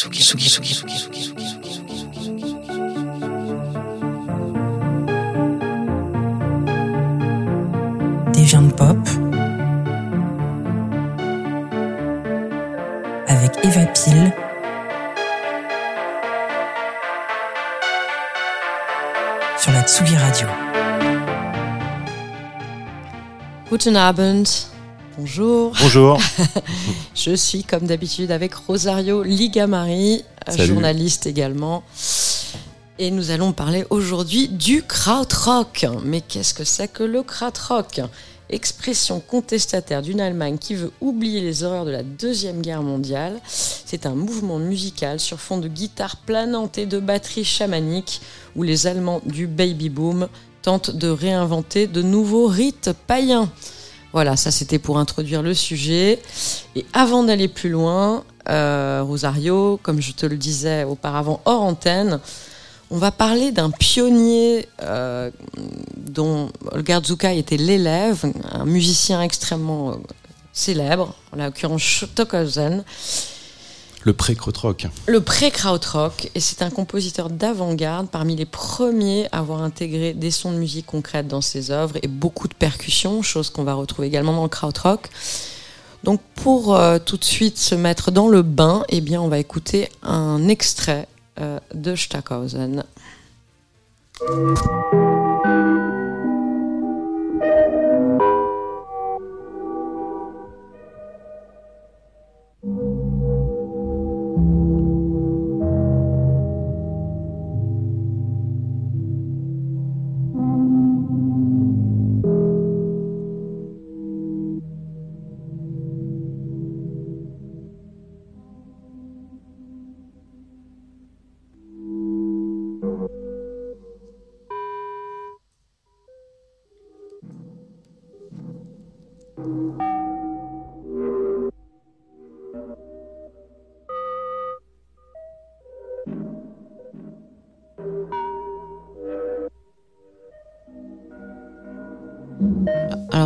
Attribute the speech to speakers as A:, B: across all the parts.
A: Des viandes pop. Avec Eva Pile. Sur la Tsugi Radio.
B: Guten Abend. Bonjour.
C: Bonjour.
B: Je suis comme d'habitude avec Rosario Ligamari,
C: Salut.
B: journaliste également. Et nous allons parler aujourd'hui du krautrock. Mais qu'est-ce que c'est que le krautrock? Expression contestataire d'une Allemagne qui veut oublier les horreurs de la Deuxième Guerre mondiale. C'est un mouvement musical sur fond de guitare planante et de batterie chamanique où les Allemands du baby boom tentent de réinventer de nouveaux rites païens. Voilà, ça c'était pour introduire le sujet. Et avant d'aller plus loin, euh, Rosario, comme je te le disais auparavant hors antenne, on va parler d'un pionnier euh, dont Olga Zuka était l'élève, un musicien extrêmement euh, célèbre, en l'occurrence Stockhausen,
C: Le pré-crotrock.
B: le pré-krautrock, et c'est un compositeur d'avant-garde, parmi les premiers à avoir intégré des sons de musique concrètes dans ses œuvres et beaucoup de percussions, chose qu'on va retrouver également dans le krautrock. Donc pour euh, tout de suite se mettre dans le bain, eh bien on va écouter un extrait euh, de Stockhausen.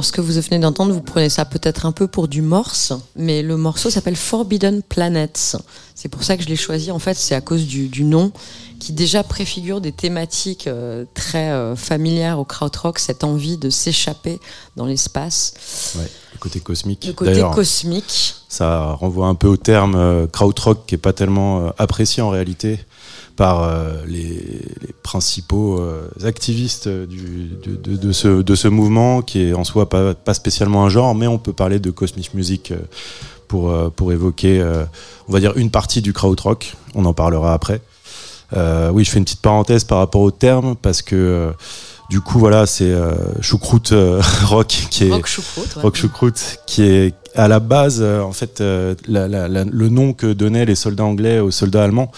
B: Alors, ce que vous venez d'entendre, vous prenez ça peut-être un peu pour du morse, mais le morceau s'appelle Forbidden Planets. C'est pour ça que je l'ai choisi. En fait, c'est à cause du, du nom qui déjà préfigure des thématiques euh, très euh, familières au krautrock, cette envie de s'échapper dans l'espace,
C: Ouais, le côté cosmique.
B: le côté cosmique.
C: ça renvoie un peu au terme euh, krautrock qui est pas tellement euh, apprécié en réalité par euh, les, les principaux euh, activistes du, de, de- de ce, de ce mouvement qui est en soi pas, pas spécialement un genre, mais on peut parler de cosmic music euh, pour, pour évoquer, on va dire, une partie du krautrock. On en parlera après. Euh, oui, je fais une petite parenthèse par rapport au terme parce que euh, du coup, voilà, c'est euh, choucroute rock qui est
B: Rock choucroute. ouais.
C: Rock Choucroute, qui est à la base, euh, en fait, euh, la- la- la- le nom que donnaient les soldats anglais aux soldats allemands.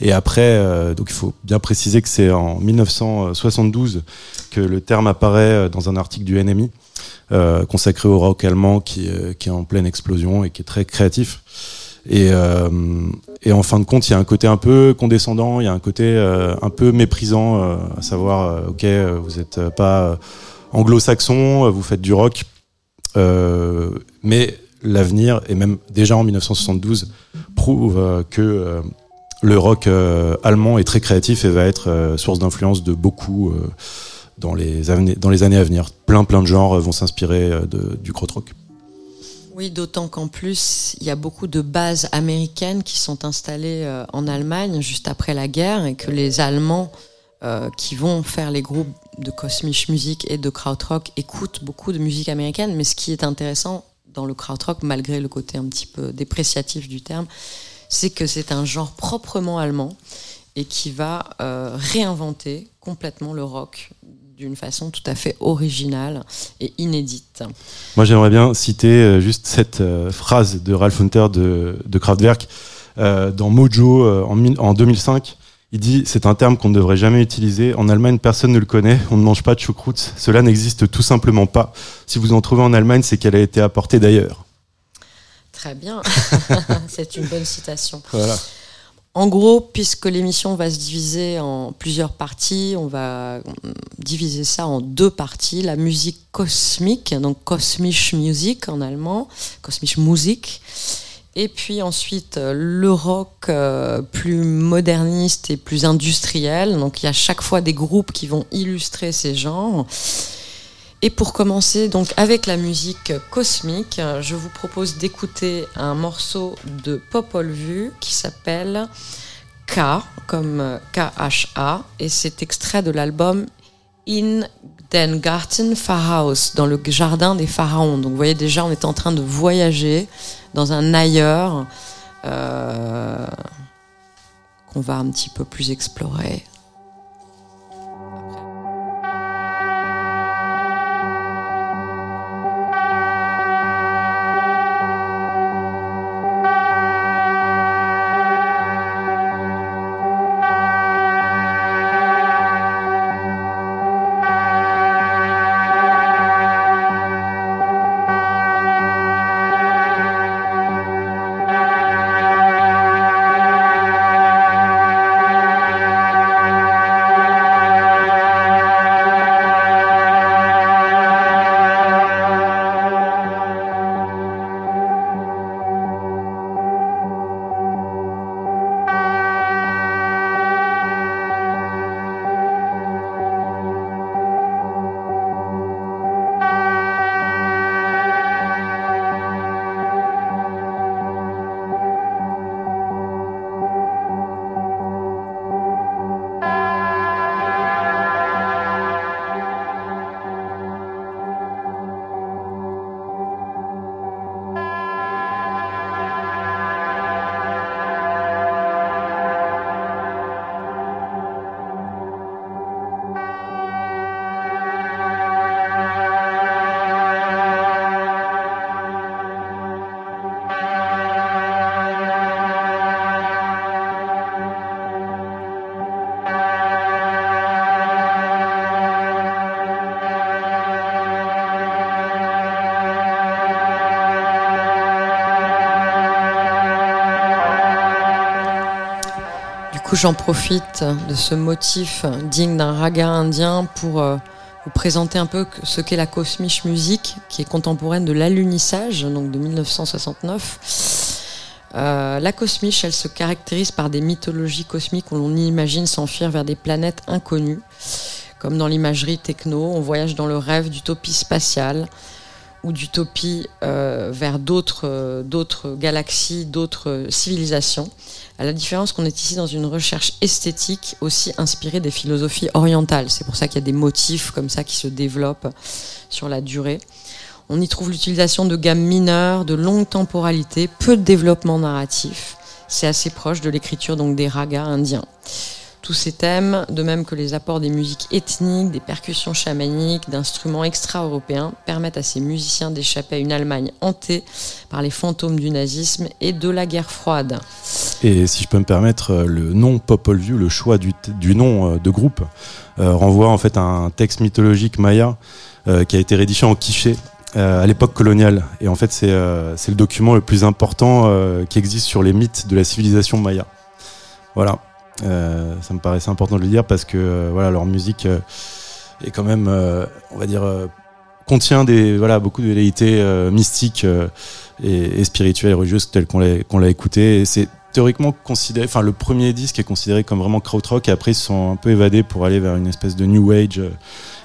C: Et après, euh, donc il faut bien préciser que c'est en 1972 que le terme apparaît dans un article du NMI euh, consacré au rock allemand qui, qui est en pleine explosion et qui est très créatif. Et, euh, et en fin de compte, il y a un côté un peu condescendant, il y a un côté un peu méprisant, à savoir, ok, vous n'êtes pas anglo-saxon, vous faites du rock, mais l'avenir, et même déjà en 1972, prouve euh, que euh, le rock euh, allemand est très créatif et va être source d'influence de beaucoup dans, les années à venir. Plein, plein de genres vont s'inspirer du krautrock.
B: Oui, d'autant qu'en plus, il y a beaucoup de bases américaines qui sont installées en Allemagne juste après la guerre et que les Allemands qui vont faire les groupes de Cosmic Music et de Krautrock écoutent beaucoup de musique américaine. Mais ce qui est intéressant dans le Krautrock, malgré le côté un petit peu dépréciatif du terme, c'est que c'est un genre proprement allemand et qui va euh, réinventer complètement le rock d'une façon tout à fait originale et inédite.
C: Moi, j'aimerais bien citer euh, juste cette euh, phrase de Ralph Hunter de, de Kraftwerk dans Mojo en 2005. Il dit c'est un terme qu'on ne devrait jamais utiliser. En Allemagne, personne ne le connaît. On ne mange pas de choucroute. Cela n'existe tout simplement pas. Si vous en trouvez en Allemagne, c'est qu'elle a été apportée d'ailleurs.
B: Très bien, c'est une bonne citation.
C: Voilà.
B: En gros, puisque l'émission va se diviser en plusieurs parties, on va diviser ça en deux parties. La musique cosmique, donc Kosmische Musik en allemand, Kosmische Musik, Et puis ensuite, euh, le rock euh, plus moderniste et plus industriel. Donc il y a chaque fois des groupes qui vont illustrer ces genres. Et pour commencer, donc avec la musique cosmique, je vous propose d'écouter un morceau de Popol Vuh qui s'appelle K, comme K-H-A, et c'est extrait de l'album In dans le jardin des pharaons. Donc vous voyez déjà, on est en train de voyager dans un ailleurs euh, qu'on va un petit peu plus explorer. J'en profite de ce motif digne d'un raga indien pour euh, vous présenter un peu ce qu'est la cosmiche musique, qui est contemporaine de l'alunissage, donc de 1969. Euh, la cosmiche, elle se caractérise par des mythologies cosmiques où l'on imagine s'enfuir vers des planètes inconnues. Comme dans l'imagerie techno, on voyage dans le rêve d'utopie spatiale ou d'utopie euh, vers d'autres galaxies, d'autres civilisations. À la différence qu'on est ici dans une recherche esthétique aussi inspirée des philosophies orientales. C'est pour ça qu'il y a des motifs comme ça qui se développent sur la durée. On y trouve l'utilisation de gammes mineures, de longue temporalité, peu de développement narratif. C'est assez proche de l'écriture donc des ragas indiens. Tous ces thèmes, de même que les apports des musiques ethniques, des percussions chamaniques, d'instruments extra-européens, permettent à ces musiciens d'échapper à une Allemagne hantée par les fantômes du nazisme et de la guerre froide.
C: Et si je peux me permettre, euh, le nom Popol Vuh, le choix du, nom euh, de groupe, euh, renvoie en fait à un texte mythologique maya qui a été rédigé en quiché à l'époque coloniale. Et en fait, c'est le document le plus important qui existe sur les mythes de la civilisation maya. Voilà. Ça me paraissait important de le dire parce que voilà leur musique est quand même, on va dire, contient des voilà beaucoup de velléités mystiques et, spirituelles et religieuses telles qu'on l'a qu'on l'a écouté. Et c'est théoriquement considéré, enfin le premier disque est considéré comme vraiment krautrock et après ils se sont un peu évadés pour aller vers une espèce de new age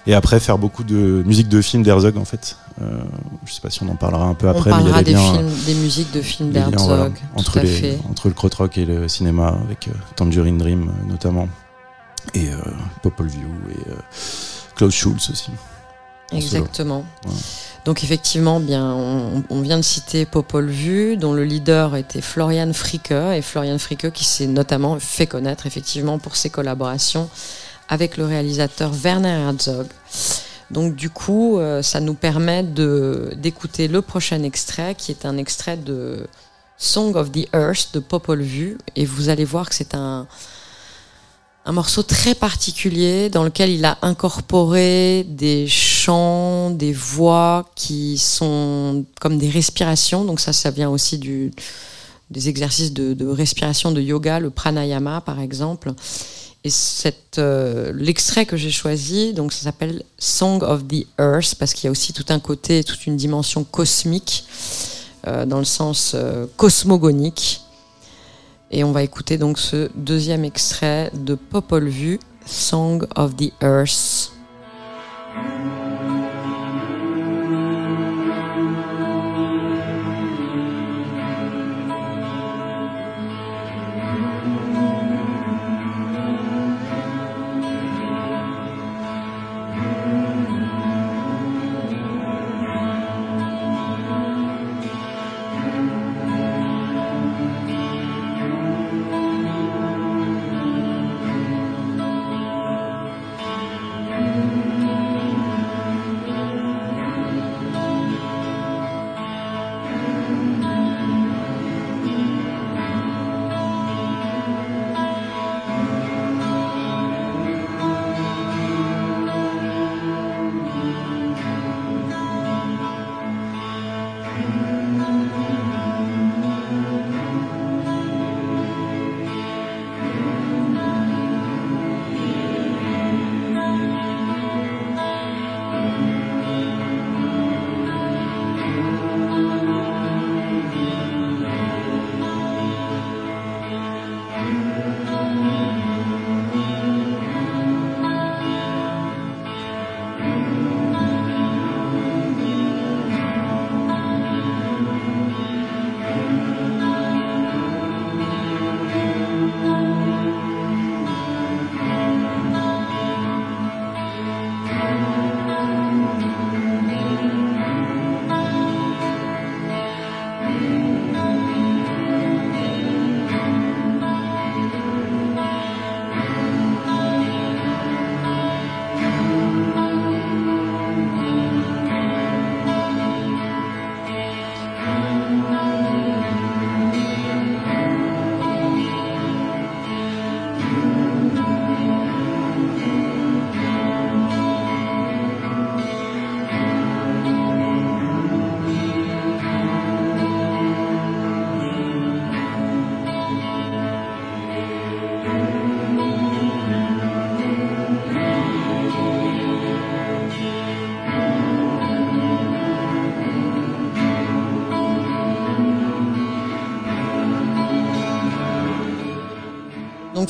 C: et après faire beaucoup de musique de film d'Herzog en fait. Euh, je sais pas si on en parlera un peu après.
B: On parlera des, films, des musiques de films d'Herzog,
C: entre, les, entre le krautrock et le cinéma avec euh, Tangerine Dream euh, notamment et euh, Popol Vuh et Klaus Schulz aussi.
B: Exactement. Donc effectivement, bien, on, vient de citer Popol Vuh, dont le leader était Florian Fricke, et Florian Fricke qui s'est notamment fait connaître effectivement pour ses collaborations avec le réalisateur Werner Herzog. Donc du coup, euh, ça nous permet d'écouter le prochain extrait, qui est un extrait de Song of the Earth de Popol Vuh, et vous allez voir que c'est un un morceau très particulier dans lequel il a incorporé des chants, des voix qui sont comme des respirations. Donc ça, ça vient aussi des exercices de, respiration de yoga, le pranayama par exemple. Et euh, l'extrait que j'ai choisi, donc ça s'appelle Song of the Earth parce qu'il y a aussi tout un côté, toute une dimension cosmique euh, dans le sens euh, cosmogonique. Et on va écouter donc ce deuxième extrait de Popol Vuh, Song of the Earth.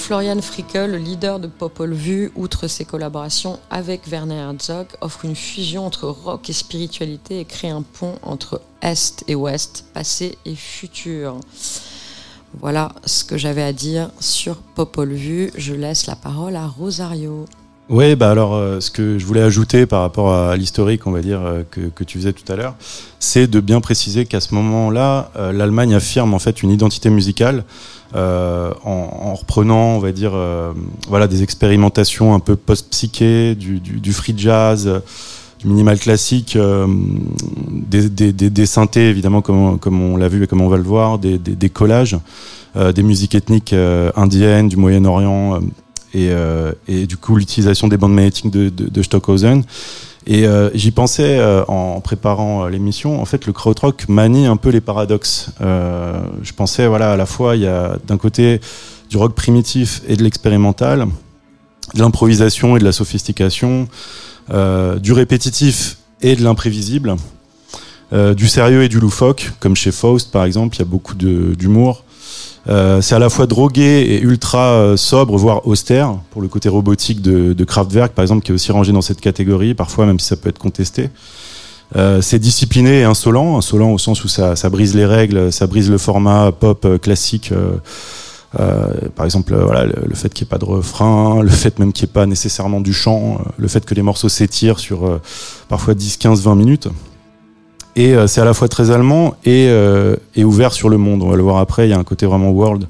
B: Florian Frickel, le leader de Popol Vuh, outre ses collaborations avec Werner Herzog, offre une fusion entre rock et spiritualité et crée un pont entre Est et Ouest, passé et futur. Voilà ce que j'avais à dire sur Popol Vuh. Je laisse la parole à Rosario.
C: Oui, bah alors, euh, ce que je voulais ajouter par rapport à l'historique, on va dire, euh, que, que tu faisais tout à l'heure, c'est de bien préciser qu'à ce moment-là, euh, l'Allemagne affirme en fait une identité musicale euh, en, en, reprenant, on va dire, euh, voilà, des expérimentations un peu post-psyché, du, free jazz, du minimal classique, des, des, synthés évidemment comme, comme on l'a vu et comme on va le voir, des, collages, des musiques ethniques indiennes, du Moyen-Orient et, euh, du coup l'utilisation des bandes magnétiques de Stockhausen. Et euh, j'y pensais euh, en préparant euh, l'émission. En fait, le krautrock manie un peu les paradoxes. Je pensais, voilà, à la fois, il y a d'un côté du rock primitif et de l'expérimental, de l'improvisation et de la sophistication, du répétitif et de l'imprévisible, du sérieux et du loufoque, comme chez Faust par exemple, il y a beaucoup d'humour. Euh, c'est à la fois drogué et ultra euh, sobre, voire austère, pour le côté robotique de, Kraftwerk, par exemple, qui est aussi rangé dans cette catégorie, parfois même si ça peut être contesté. Euh, c'est discipliné et insolent, insolent au sens où ça, brise les règles, ça brise le format pop classique. Par exemple, le fait qu'il n'y ait pas de refrain, le fait même qu'il n'y ait pas nécessairement du chant, le fait que les morceaux s'étirent sur parfois 10, 15, 20 minutes. Et euh, c'est à la fois très allemand et, euh, et, ouvert sur le monde. On va le voir après, il y a un côté vraiment world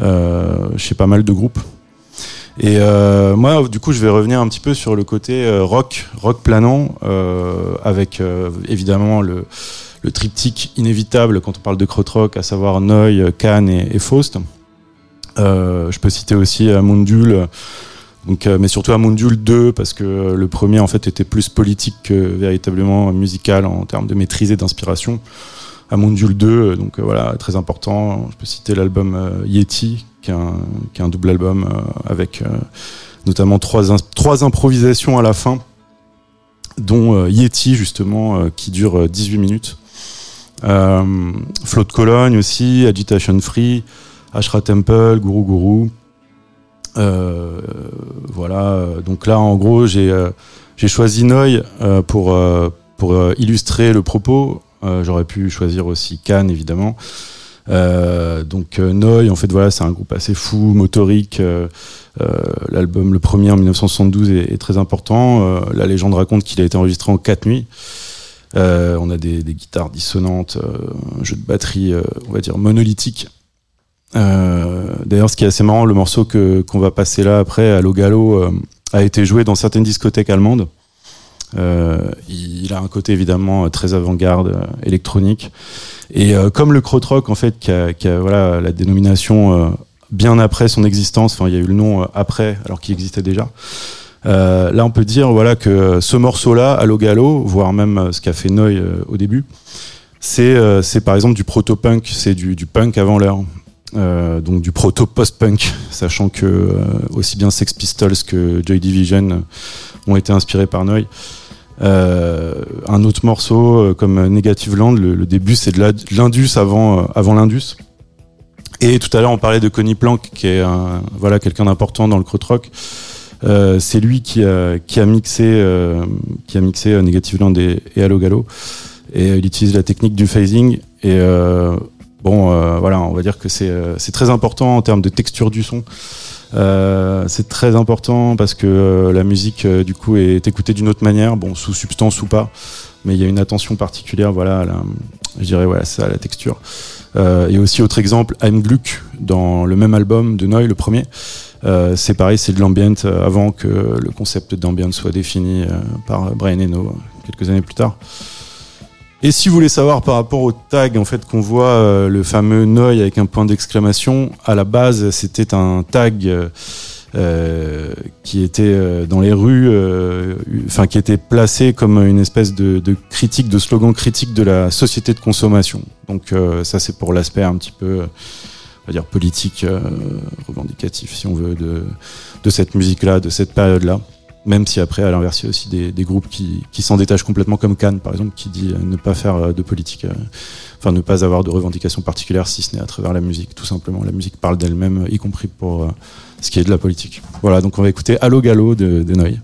C: euh, chez pas mal de groupes. Et moi, du coup, je vais revenir un petit peu sur le côté rock, rock planant, avec évidemment le, triptyque inévitable quand on parle de krautrock, à savoir Neu, Cannes et, et Faust. je peux citer aussi Mundul, donc, euh, mais surtout Amundul 2 parce que le premier en fait était plus politique que véritablement musical en termes de maîtrise et d'inspiration. Amundul 2, euh, donc euh, voilà, très important. Je peux citer l'album euh, Yeti, qui est, un, double album euh, avec notamment trois, trois improvisations à la fin, dont Yeti justement qui dure 18 minutes. Euh, Flow de Cologne aussi, Agitation Free, Ashra Temple, Guru Guru. Euh, voilà, donc là en gros j'ai euh, j'ai choisi Noy euh, pour, euh, pour euh, illustrer le propos. Euh, J'aurais pu choisir aussi Cannes évidemment. Euh, donc euh, Noy, en fait voilà, c'est un groupe assez fou, motorique. Euh, euh, L'album, le premier en 1972, est, très important. Euh, la légende raconte qu'il a été enregistré en quatre nuits. Euh, on a des, des guitares dissonantes, euh, un jeu de batterie, euh, on va dire monolithique. Euh, D'ailleurs, ce qui est assez marrant, le morceau qu'on va passer là après, à Logalo, euh, a été joué dans certaines discothèques allemandes. Euh, il, a un côté évidemment très avant-garde, électronique. Et comme le krautrock, en fait, qui a, voilà la dénomination bien après son existence. Enfin, il y a eu le nom après, alors qu'il existait déjà. Là, on peut dire voilà que ce morceau-là, Allo Gallo, voire même ce qu'a fait Noy au début, c'est par exemple du proto-punk, c'est du punk avant l'heure. Euh, donc du proto-post-punk, sachant que euh, aussi bien Sex Pistols que Joy Division euh, ont été inspirés par Noy. Un autre morceau comme Negative Land, le, début c'est de l'Indus avant, l'Indus. Et tout à l'heure on parlait de Connie Plank, qui est voilà quelqu'un d'important dans le krautrock. Euh, c'est lui qui a, mixé, qui a mixé Negative Land et, et Allo Gallo. Et il utilise la technique du phasing. Et bon, euh, voilà, on va dire que c'est euh, c'est très important en termes de texture du son. Euh, c'est très important parce que la musique, du coup, est écoutée d'une autre manière, bon, sous substance ou pas, mais il y a une attention particulière, voilà, à la, je dirais, ça, à la texture. Et aussi, autre exemple, I'm Gluck, dans le même album de Noy, le premier. C'est pareil, c'est de l'ambient avant que le concept d'ambient soit défini par Brian Eno quelques années plus tard. Et si vous voulez savoir par rapport au tag en fait qu'on voit euh, le fameux Noy avec un point d'exclamation, à la base c'était un tag euh, euh, qui était dans les rues, enfin qui était placé comme une espèce de, critique, de slogan critique de la société de consommation. Donc ça c'est pour l'aspect un petit peu, on va dire politique, revendicatif si on veut de, de cette musique-là, de cette période-là. Même si après, à l'inverse, il y a aussi des, groupes qui, s'en détachent complètement, comme Cannes, par exemple, qui dit euh, ne pas faire euh, de politique, euh, enfin ne pas avoir de revendications particulières, si ce n'est à travers la musique, tout simplement. La musique parle d'elle-même, y compris pour ce qui est de la politique. Voilà, donc on va écouter Allo Gallo de, de Noy.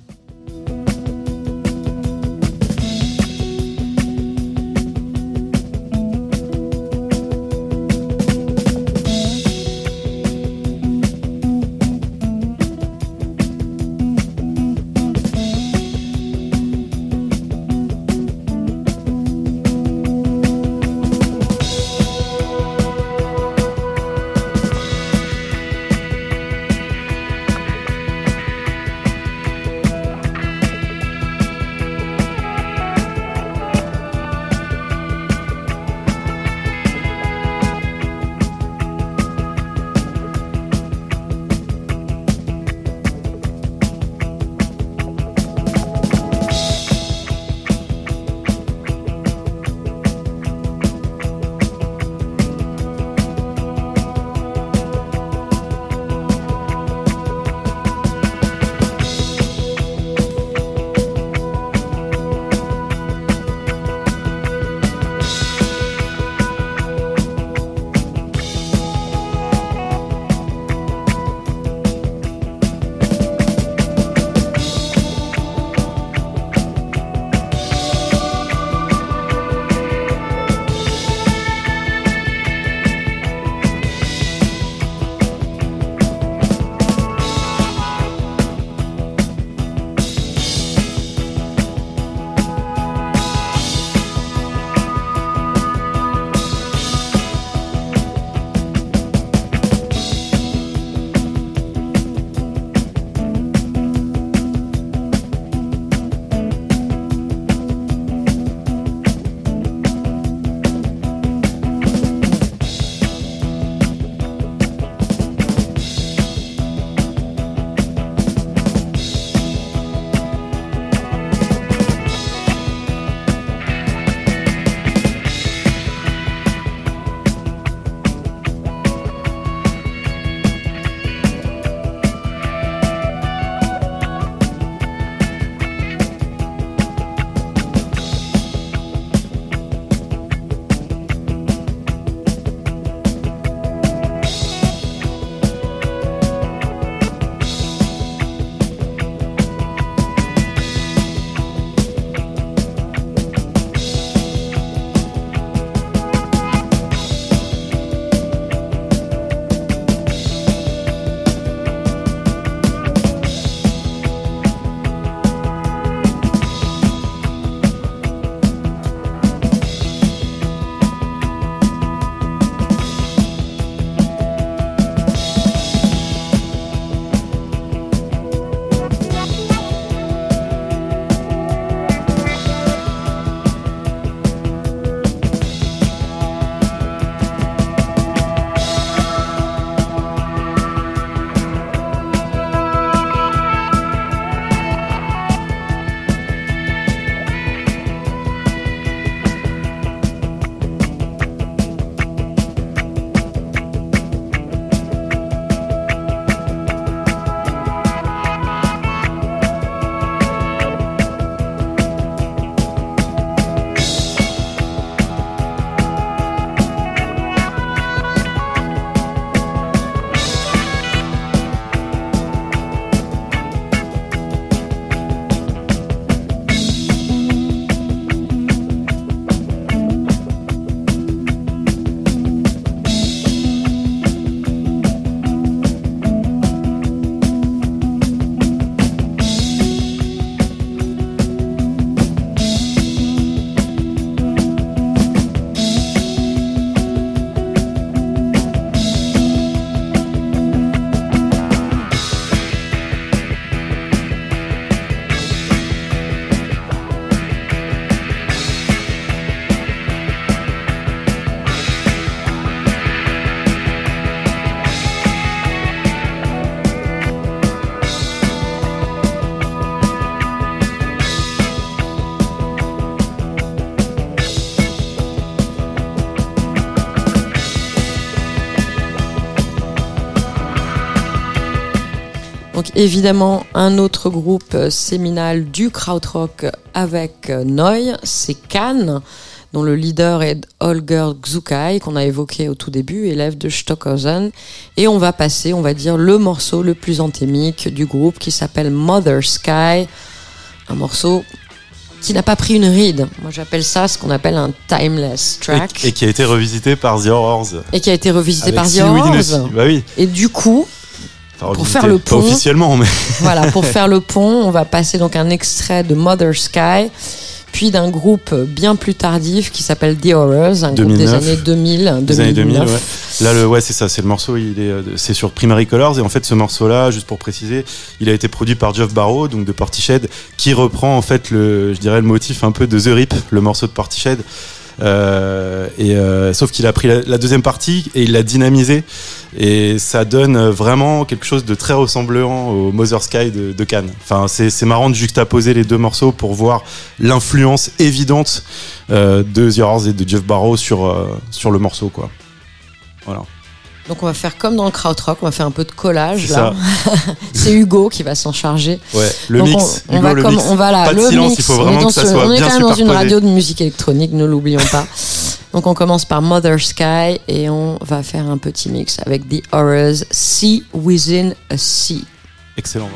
B: Évidemment, un autre groupe euh, séminal du krautrock avec euh, Neu, c'est Cannes, dont le leader est Holger Xukai, qu'on a évoqué au tout début, élève de Stockhausen. Et on va passer, on va dire, le morceau le plus anthémique du groupe qui s'appelle Mother Sky. Un morceau qui n'a pas pris une ride. Moi, j'appelle ça ce qu'on appelle un timeless track.
C: Et, et qui a été revisité par The Horrors.
B: Et qui a été revisité
C: Avec
B: par The. Horrors.
C: Bah oui.
B: Et du coup,
C: Enfin,
B: Pour faire le
C: Pas
B: pont.
C: officiellement, mais.
B: voilà, pour faire le pont, on va passer donc un extrait de Mother Sky, puis d'un groupe bien plus tardif qui s'appelle The Horrors, un groupe des
C: 2009.
B: années 2000,
C: Des années 2000,
B: 2009.
C: ouais. Là, le, ouais, c'est ça, c'est le morceau, il est, euh, c'est sur Primary Colors, et en fait, ce morceau-là, juste pour préciser, il a été produit par Geoff Barrow, donc de Portiched, qui reprend, en fait, le, je dirais, le motif un peu de The Rip, le morceau de Portiched. Euh, euh, sauf qu'il a pris la, deuxième partie et il l'a dynamisé et ça donne euh, vraiment quelque chose de très ressemblant au Mother Sky de, Cannes. Enfin, c'est marrant de juxtaposer les deux morceaux pour voir l'influence évidente de The Horrors et de Jeff Barrow sur sur le morceau, quoi. Voilà.
B: Donc on va faire comme dans le krautrock, on va faire un peu de collage
C: C'est
B: là. C'est Hugo qui va s'en charger.
C: Ouais, le
B: Donc,
C: mix.
B: on, on
C: Hugo,
B: va
C: le
B: comme
C: mix.
B: on va là,
C: Pas de
B: le
C: silence,
B: mix.
C: il faut vraiment que ça
B: ce-
C: soit
B: on est
C: bien
B: quand même dans une radio de musique électronique, ne l'oublions pas. Donc on commence par Mother Sky et on va faire un petit mix avec The Horrors, Sea Within a Sea.
C: Excellent.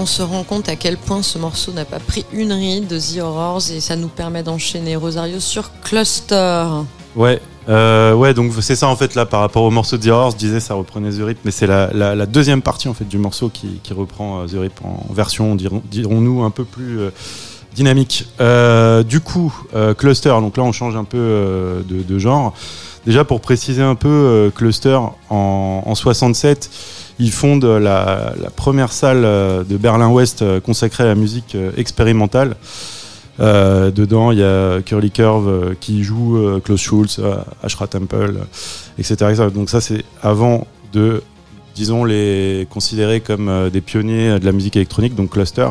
B: On se rend compte à quel point ce morceau n'a pas pris une ride de The Horrors et ça nous permet d'enchaîner Rosario sur Cluster.
C: Ouais, euh, ouais, donc c'est ça en fait là par rapport au morceau de The Horrors, je disais ça reprenait The Rip, mais c'est la, la, deuxième partie en fait du morceau qui, qui reprend euh, The Rip en version, dirons- dirons-nous, un peu plus euh, dynamique. Du coup, Cluster, donc là on change un peu de, genre. Déjà pour préciser un peu, Cluster en 67, ils fondent la, la première salle euh, de Berlin-Ouest euh, consacrée à la musique euh, expérimentale. Euh, dedans, il y a Curly Curve euh, qui joue euh, Klaus Schulz, euh, Ashra Temple, euh, etc.. Donc ça, c'est avant de, disons, les considérer comme euh, des pionniers de la musique électronique, donc Cluster.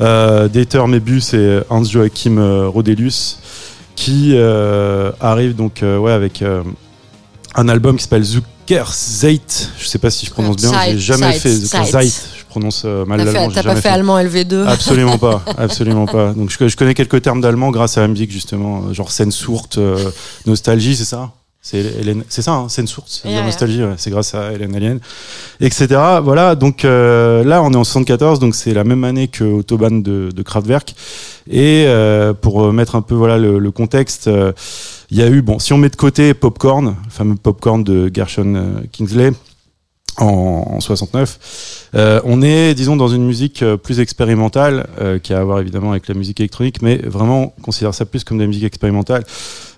C: Euh, Dieter Mebus et Hans Joachim euh, Rodelius qui euh, arrivent donc euh, ouais, avec euh, un album qui s'appelle Zucker Zeit. Je sais pas si je prononce bien, j'ai jamais
B: Zeit,
C: fait
B: Zeit.
C: Zeit. Je prononce euh, mal l'allemand.
B: t'as pas fait allemand LV2
C: Absolument pas, absolument pas. Donc je, je connais quelques termes d'allemand grâce à la musique justement, euh, genre Sehnsucht, euh, nostalgie, c'est ça? C'est Hélène- c'est ça, hein, c'est
B: Yeah, yeah.
C: nostalgie, ouais, c'est grâce à Hélène Alien, etc. Voilà, donc euh, là on est en 74, donc c'est la même année que Autobahn de, de Kraftwerk. Et euh, pour mettre un peu voilà le, le contexte, euh, il y a eu bon, si on met de côté Popcorn, le fameux Popcorn de Gershon euh, Kingsley en, en 69. Euh, on est, disons, dans une musique euh, plus expérimentale, euh, qui a à voir évidemment avec la musique électronique, mais vraiment, on considère ça plus comme de la musique expérimentale.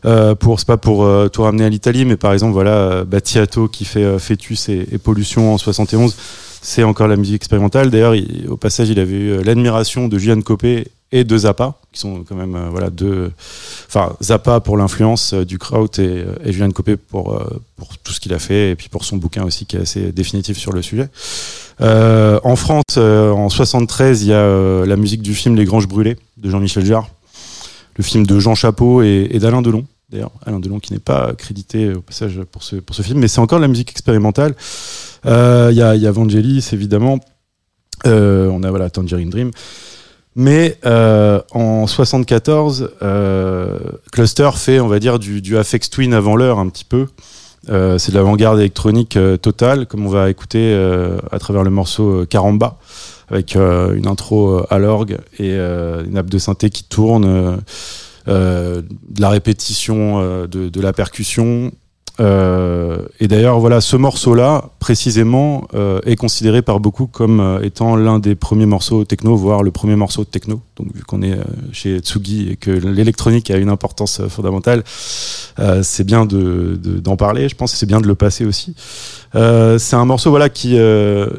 C: Euh, pour, c'est pas pour euh, tout ramener à l'Italie, mais par exemple, voilà, euh, Battiato qui fait Fœtus et, et Pollution en 71, c'est encore la musique expérimentale. D'ailleurs, il- au passage, il avait eu l'admiration de Julian Copé et de Zappa, qui sont quand même, euh, voilà, deux, enfin, Zappa pour l'influence euh, du Kraut et, euh, et Julian Copé pour, pour tout ce qu'il a fait, et puis pour son bouquin aussi qui est assez définitif sur le sujet. En France, en 73, il y a la musique du film Les Granges Brûlées de Jean-Michel Jarre, le film de Jean Chapeau et, d'Alain Delon. D'ailleurs, Alain Delon qui n'est pas crédité au passage pour ce, pour ce film, mais c'est encore de la musique expérimentale. Il y, a, y a Vangelis, évidemment. On a voilà, Tangerine Dream. Mais euh, en 74, euh, Cluster fait, on va dire, du, du Afex Twin avant l'heure un petit peu. Euh, c'est de l'avant-garde électronique euh, totale, comme on va écouter à travers le morceau Caramba, avec une intro à l'orgue et une nappe de synthé qui tourne, de la répétition de la percussion. Euh, et d'ailleurs, voilà, ce morceau-là, précisément, euh, est considéré par beaucoup comme euh, étant l'un des premiers morceaux techno, voire le premier morceau de techno. Donc, vu qu'on est chez Tsugi et que l'électronique a une importance fondamentale, c'est bien de- de- d'en parler, je pense, et c'est bien de le passer aussi. C'est un morceau voilà qui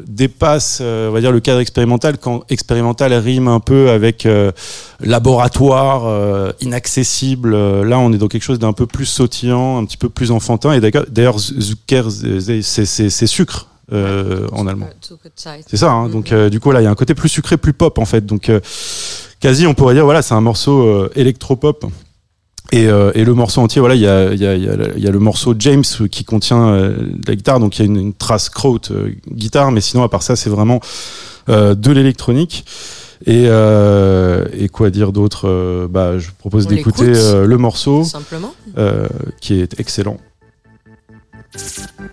C: dépasse, on va dire, le cadre expérimental quand expérimental rime un peu avec laboratoire, inaccessible. Là, on est dans quelque chose d'un peu plus sautillant, un petit peu plus enfantin. Et d'ailleurs, Zucker, c'est- sucre euh, en allemand. C'est ça. Hein, donc, euh, du coup, là, il y a un côté plus sucré, plus pop, en fait. Donc, euh, quasi, on pourrait dire, voilà, c'est un morceau électropop. Et, et le morceau entier, voilà, il y a, y, a, y, a, y a le morceau James qui contient la guitare, donc il y a une, une trace Kraut euh, guitare, mais sinon à part ça, c'est vraiment de l'électronique. Et, euh, et quoi dire d'autre Bah, je propose d'écouter euh, le morceau euh, qui est excellent.
D: Thank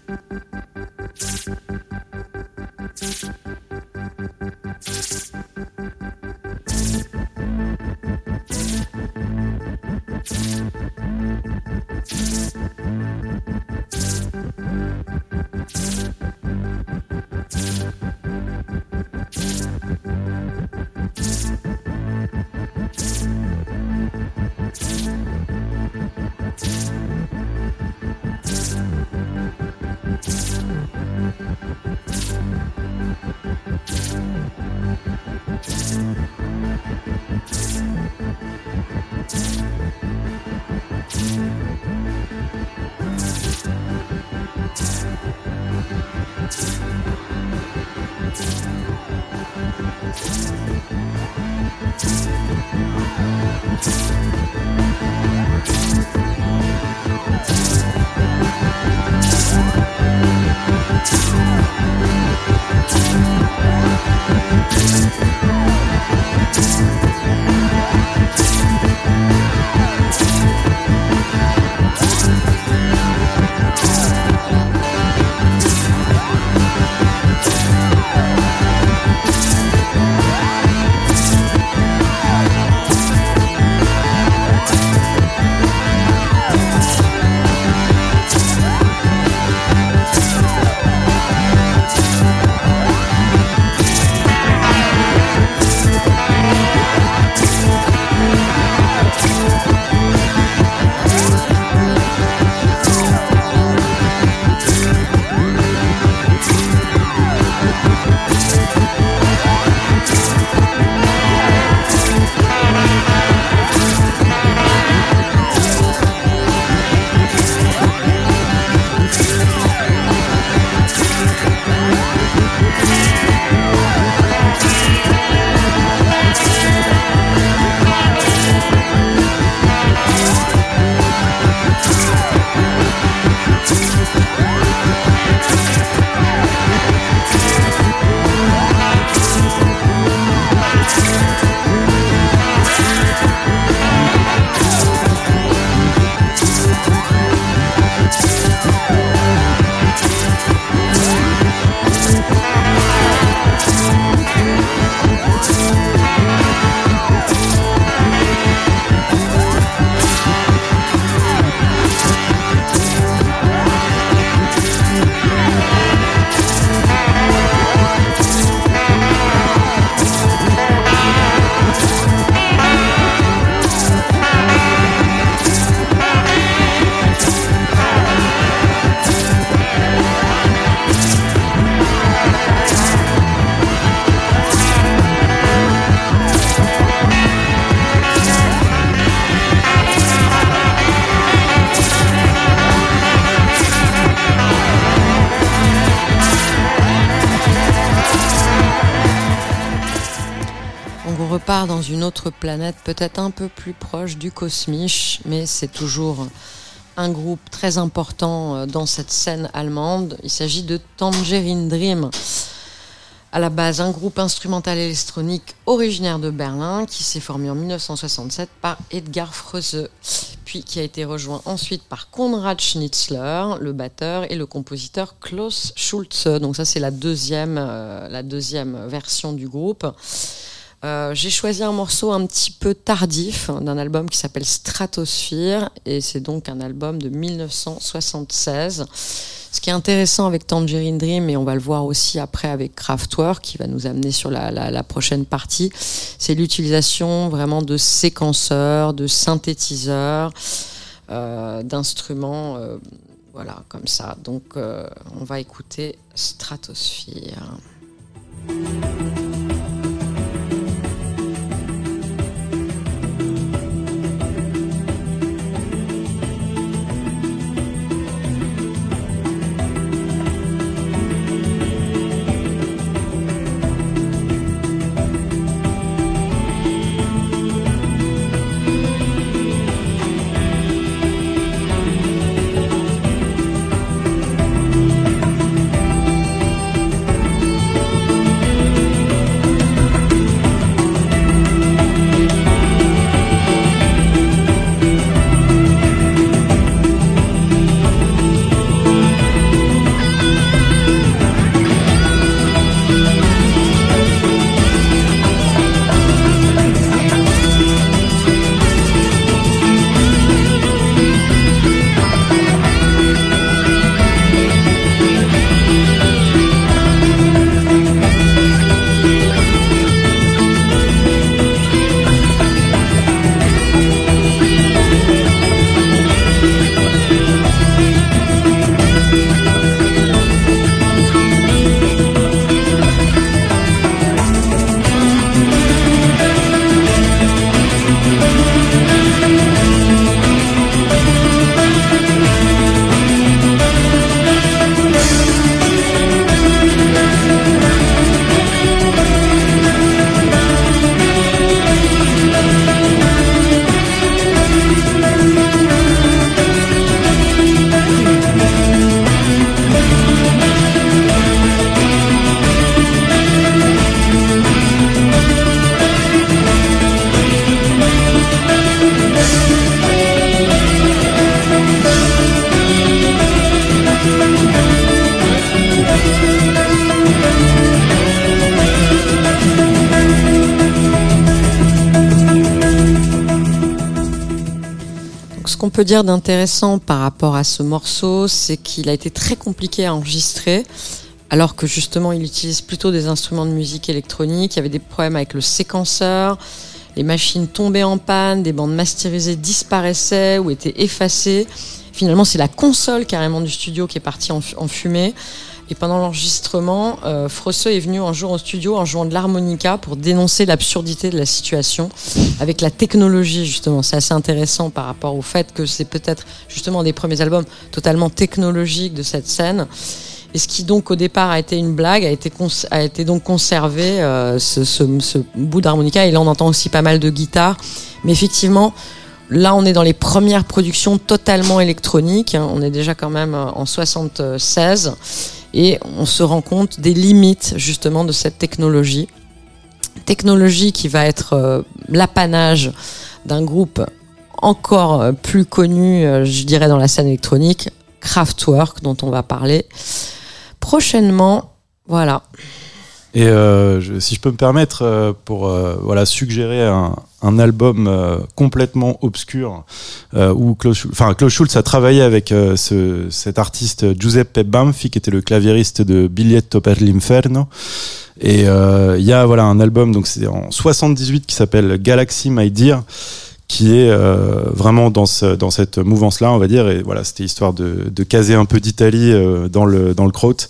B: dans une autre planète, peut-être un peu plus proche du cosmiche, mais c'est toujours un groupe très important euh, dans cette scène allemande. Il s'agit de Tangerine Dream. À la base, un groupe instrumental électronique originaire de Berlin qui s'est formé en 1967 par Edgar Froese, puis qui a été rejoint ensuite par Konrad Schnitzler, le batteur, et le compositeur Klaus Schulze. Donc ça, c'est la deuxième, euh, la deuxième version du groupe. Euh, j'ai choisi un morceau un petit peu tardif d'un album qui s'appelle Stratosphere et c'est donc un album de 1976. Ce qui est intéressant avec Tangerine Dream et on va le voir aussi après avec Kraftwerk qui va nous amener sur la, la, prochaine partie, c'est l'utilisation vraiment de séquenceurs, de synthétiseurs, euh, d'instruments. Euh, voilà, comme ça. Donc, on va écouter Stratosphere. Peut dire d'intéressant par rapport à ce morceau, c'est qu'il a été très compliqué à enregistrer, alors que justement il utilise plutôt des instruments de musique électronique. Il y avait des problèmes avec le séquenceur, les machines tombaient en panne, des bandes masterisées disparaissaient ou étaient effacées. Finalement, c'est la console carrément du studio qui est partie en fumée. Et pendant l'enregistrement, euh, Frosseux est venu un jour au studio en jouant de l'harmonica pour dénoncer l'absurdité de la situation avec la technologie justement. C'est assez intéressant par rapport au fait que c'est peut-être justement des premiers albums totalement technologiques de cette scène. Et ce qui donc au départ a été une blague a été, donc conservé euh, ce, bout d'harmonica. Et là on entend aussi pas mal de guitare. Mais effectivement, là on est dans les premières productions totalement électroniques. On est déjà quand même en 76 et on se rend compte des limites justement de cette technologie. Technologie qui va être euh, l'apanage d'un groupe encore euh, plus connu, euh, je dirais, dans la scène électronique, Kraftwerk, dont on va parler prochainement. Voilà.
C: Et euh, je, si je peux me permettre, euh, pour euh, voilà suggérer un, un album euh, complètement obscur où Klaus, enfin Klaus Schultz a travaillé avec ce, cet artiste Giuseppe Banfi qui était le claviériste de Biglietto per l'inferno. Et il y a voilà un album donc c'est en 78 qui s'appelle Galaxy My Dear qui est euh, vraiment dans, ce, dans cette mouvance-là, on va dire. Et voilà, c'était histoire de, de caser un peu d'Italie euh, dans le dans le Kraut.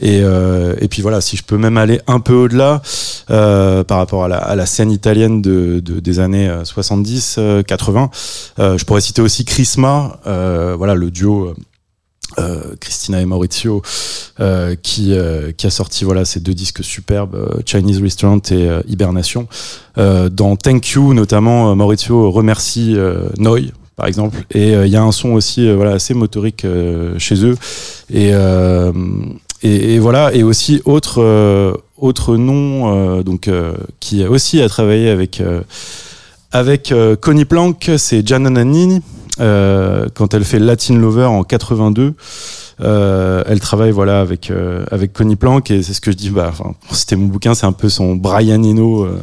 C: Et, euh, et puis voilà, si je peux même aller un peu au-delà euh, par rapport à la, à la, scène italienne de, de des années 70, 80, je pourrais citer aussi Chrisma, voilà le duo euh, Christina et Maurizio, euh, qui, euh, qui a sorti voilà ces deux disques superbes, Chinese Restaurant et Hibernation. Dans Thank You, notamment, Maurizio remercie Noi, par exemple, et il y a un son aussi voilà assez motorique chez eux. Et, et, voilà, et aussi autre autre nom donc qui aussi a travaillé avec avec Connie Plank, c'est Gianna Nannini. Euh, quand elle fait Latin Lover en 82, euh, elle travaille voilà avec euh, avec Connie Plank et c'est ce que je dis. Bah, citer mon bouquin, c'est un peu son Brian Eno, euh,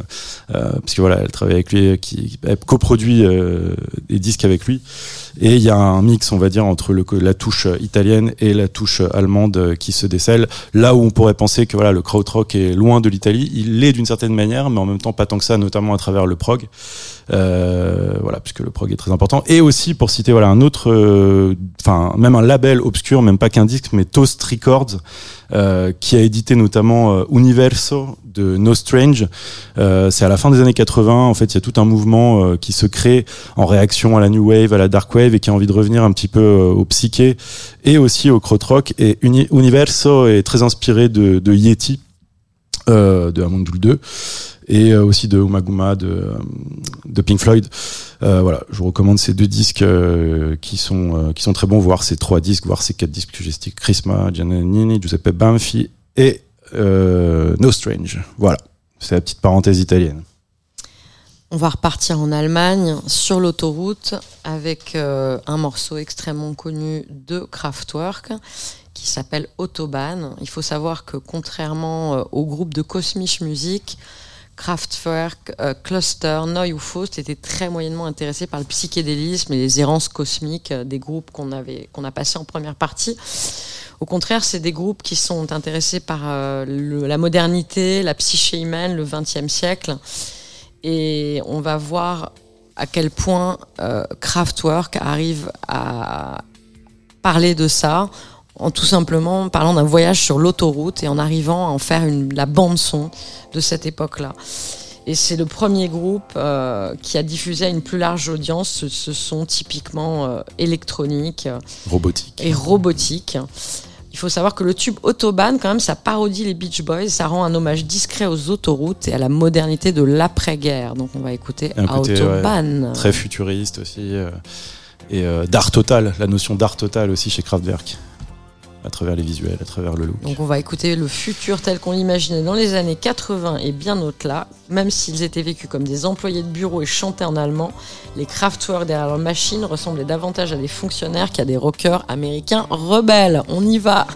C: euh, parce que voilà, elle travaille avec lui, qui elle coproduit euh, des disques avec lui. Et il y a un mix, on va dire, entre la touche italienne et la touche allemande euh, qui se décèle. Là où on pourrait penser que voilà, le krautrock est loin de l'Italie, il l'est d'une certaine manière, mais en même temps pas tant que ça, notamment à travers le prog. Euh, voilà, puisque le prog est très important. Et aussi, pour citer voilà un autre, euh, enfin même un label obscur, même pas qu'un disque, mais Toast Records, euh, qui a édité notamment euh, Universo de No Strange. Euh, c'est à la fin des années 80. En fait, il y a tout un mouvement euh, qui se crée en réaction à la new wave, à la dark wave, et qui a envie de revenir un petit peu euh, au psyché et aussi au krautrock. Et Uni- Universo est très inspiré de, de Yeti, de Amundul 2 et aussi de Umaguma de, de Pink Floyd. Euh, voilà, je vous recommande ces deux disques euh, qui sont euh, qui sont très bons, voire ces trois disques, voire ces quatre disques que j'ai cités Chrisma, Giannini, Giuseppe Banfi et No Strange. Voilà, c'est la petite parenthèse italienne.
B: On va repartir en Allemagne sur l'autoroute avec un morceau extrêmement connu de Kraftwerk qui s'appelle Autobahn. Il faut savoir que contrairement au groupe de Cosmic Music, Kraftwerk, euh, Cluster, Neu ou Faust étaient très moyennement intéressés par le psychédélisme et les errances cosmiques euh, des groupes qu'on avait qu'on a passé en première partie. Au contraire, c'est des groupes qui sont intéressés par euh, la modernité, la psyché humaine, le XXe siècle. Et on va voir à quel point Kraftwerk arrive à parler de ça en tout simplement parlant d'un voyage sur l'autoroute et en arrivant à en faire une, la bande son de cette époque-là. Et c'est le premier groupe euh, qui a diffusé à une plus large audience ce, ce son typiquement euh, électronique euh,
C: Robotique.
B: et robotique. Il faut savoir que le tube Autobahn, quand même, ça parodie les Beach Boys, ça rend un hommage discret aux autoroutes et à la modernité de l'après-guerre. Donc on va écouter
C: côté,
B: Autobahn.
C: Très futuriste aussi. euh, et d'art total, la notion d'art total aussi chez Kraftwerk. À travers les visuels, à travers le look.
B: Donc on va écouter le futur tel qu'on l'imaginait dans les années 80 et bien au-delà. Même s'ils étaient vécus comme des employés de bureau et chantaient en allemand, les Kraftwerk derrière leur machine ressemblaient davantage à des fonctionnaires qu'à des rockers américains rebelles. On y va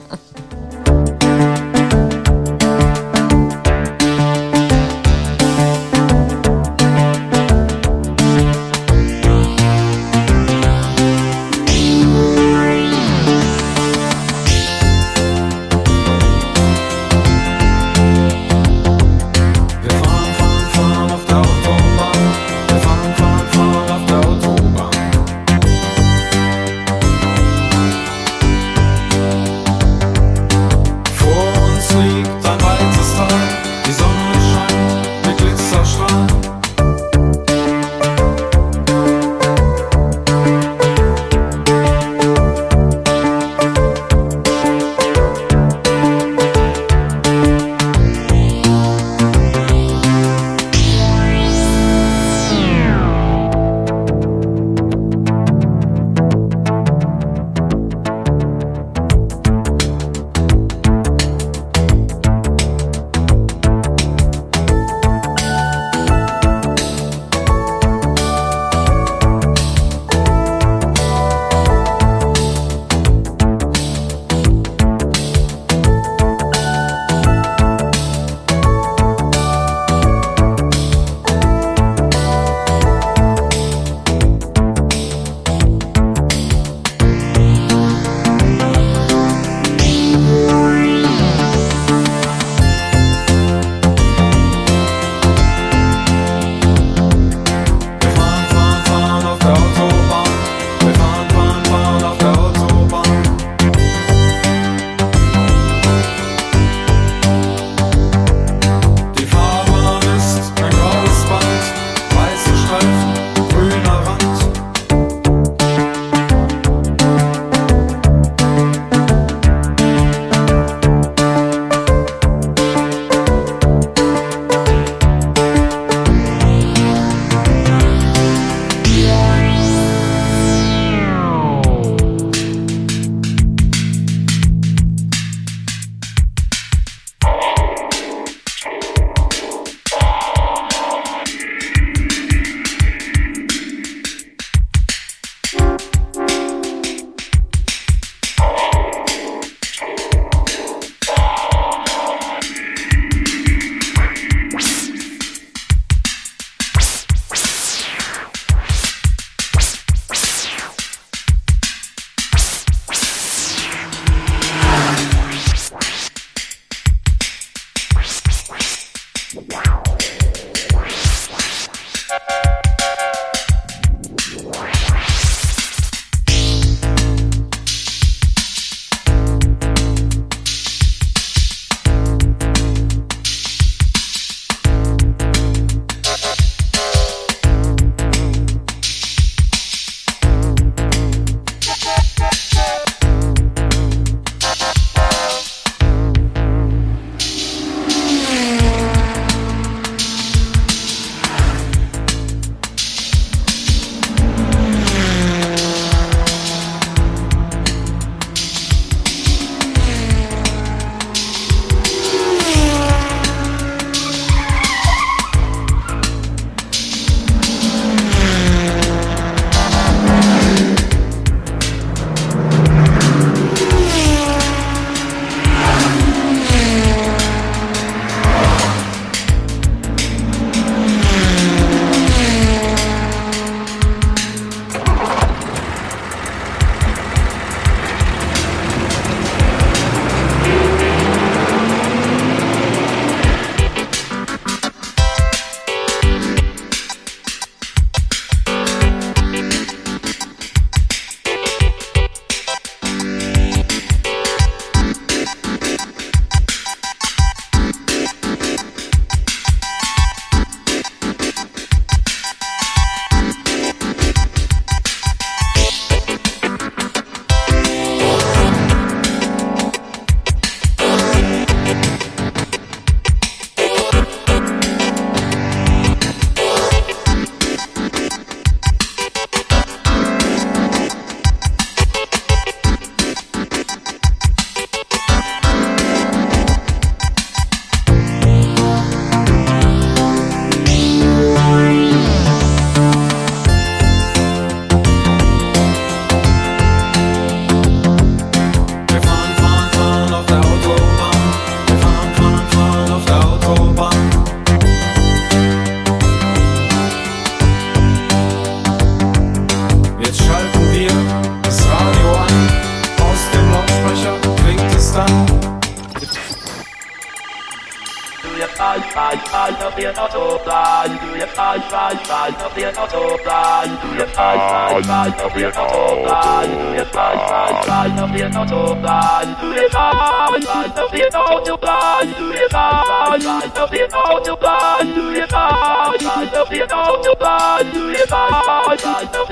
E: Love you, love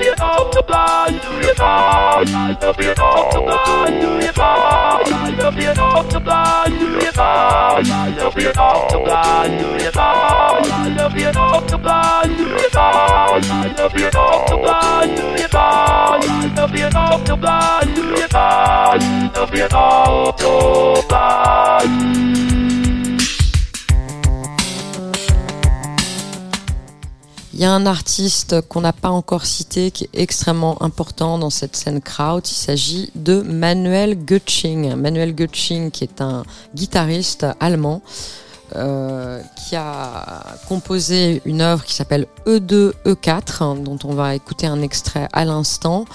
E: you, love
B: you, y a un artiste qu'on n'a pas encore cité qui est extrêmement important dans cette scène kraut. Il s'agit de Manuel Götsching. Manuel Götsching qui est un guitariste allemand euh, qui a composé une œuvre qui s'appelle E2 E4 hein, dont on va écouter un extrait à l'instant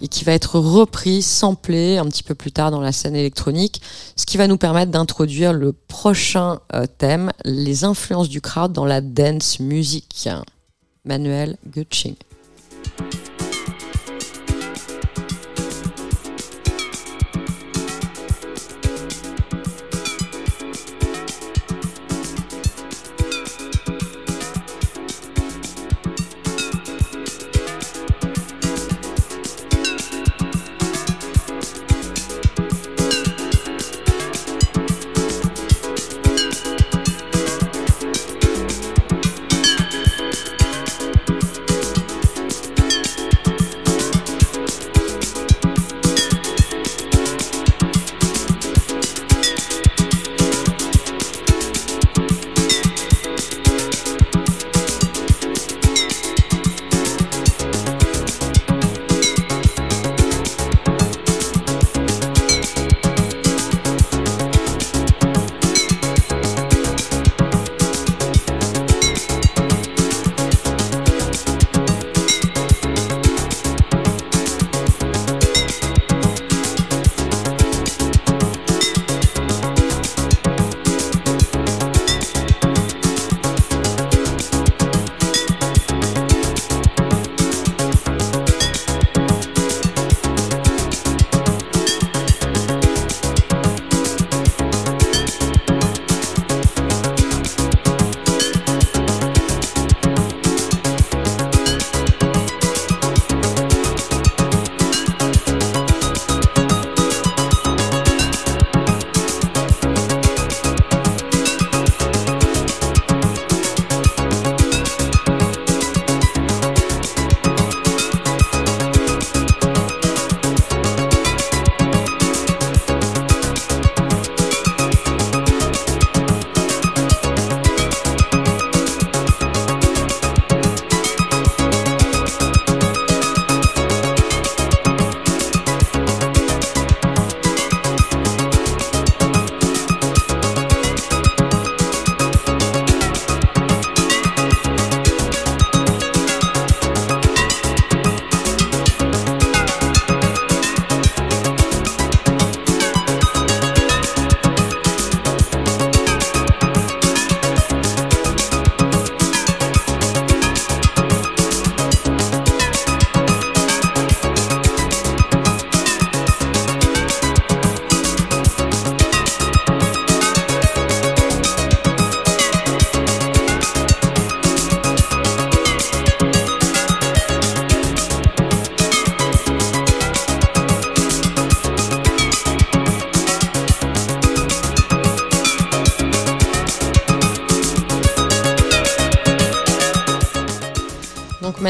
B: et qui va être repris, samplé un petit peu plus tard dans la scène électronique, ce qui va nous permettre d'introduire le prochain euh, thème, les influences du crowd dans la dance music. Manuel Götsching.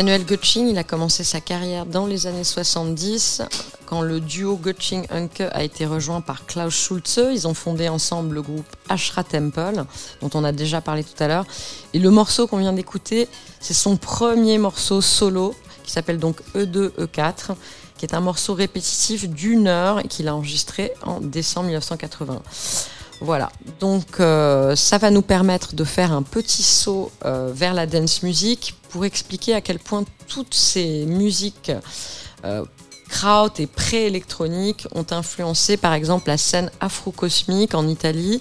B: Manuel Götsching, il a commencé sa carrière dans les années 70 quand le duo Götsching-Unke a été rejoint par Klaus Schulze. Ils ont fondé ensemble le groupe Ashra Temple, dont on a déjà parlé tout à l'heure. Et le morceau qu'on vient d'écouter, c'est son premier morceau solo qui s'appelle donc E E2 E4 qui est un morceau répétitif d'une heure et qu'il a enregistré en décembre 1980. Voilà, donc euh, ça va nous permettre de faire un petit saut euh, vers la dance music pour expliquer à quel point toutes ces musiques euh, kraut et pré-électroniques ont influencé par exemple la scène afro-cosmique en Italie.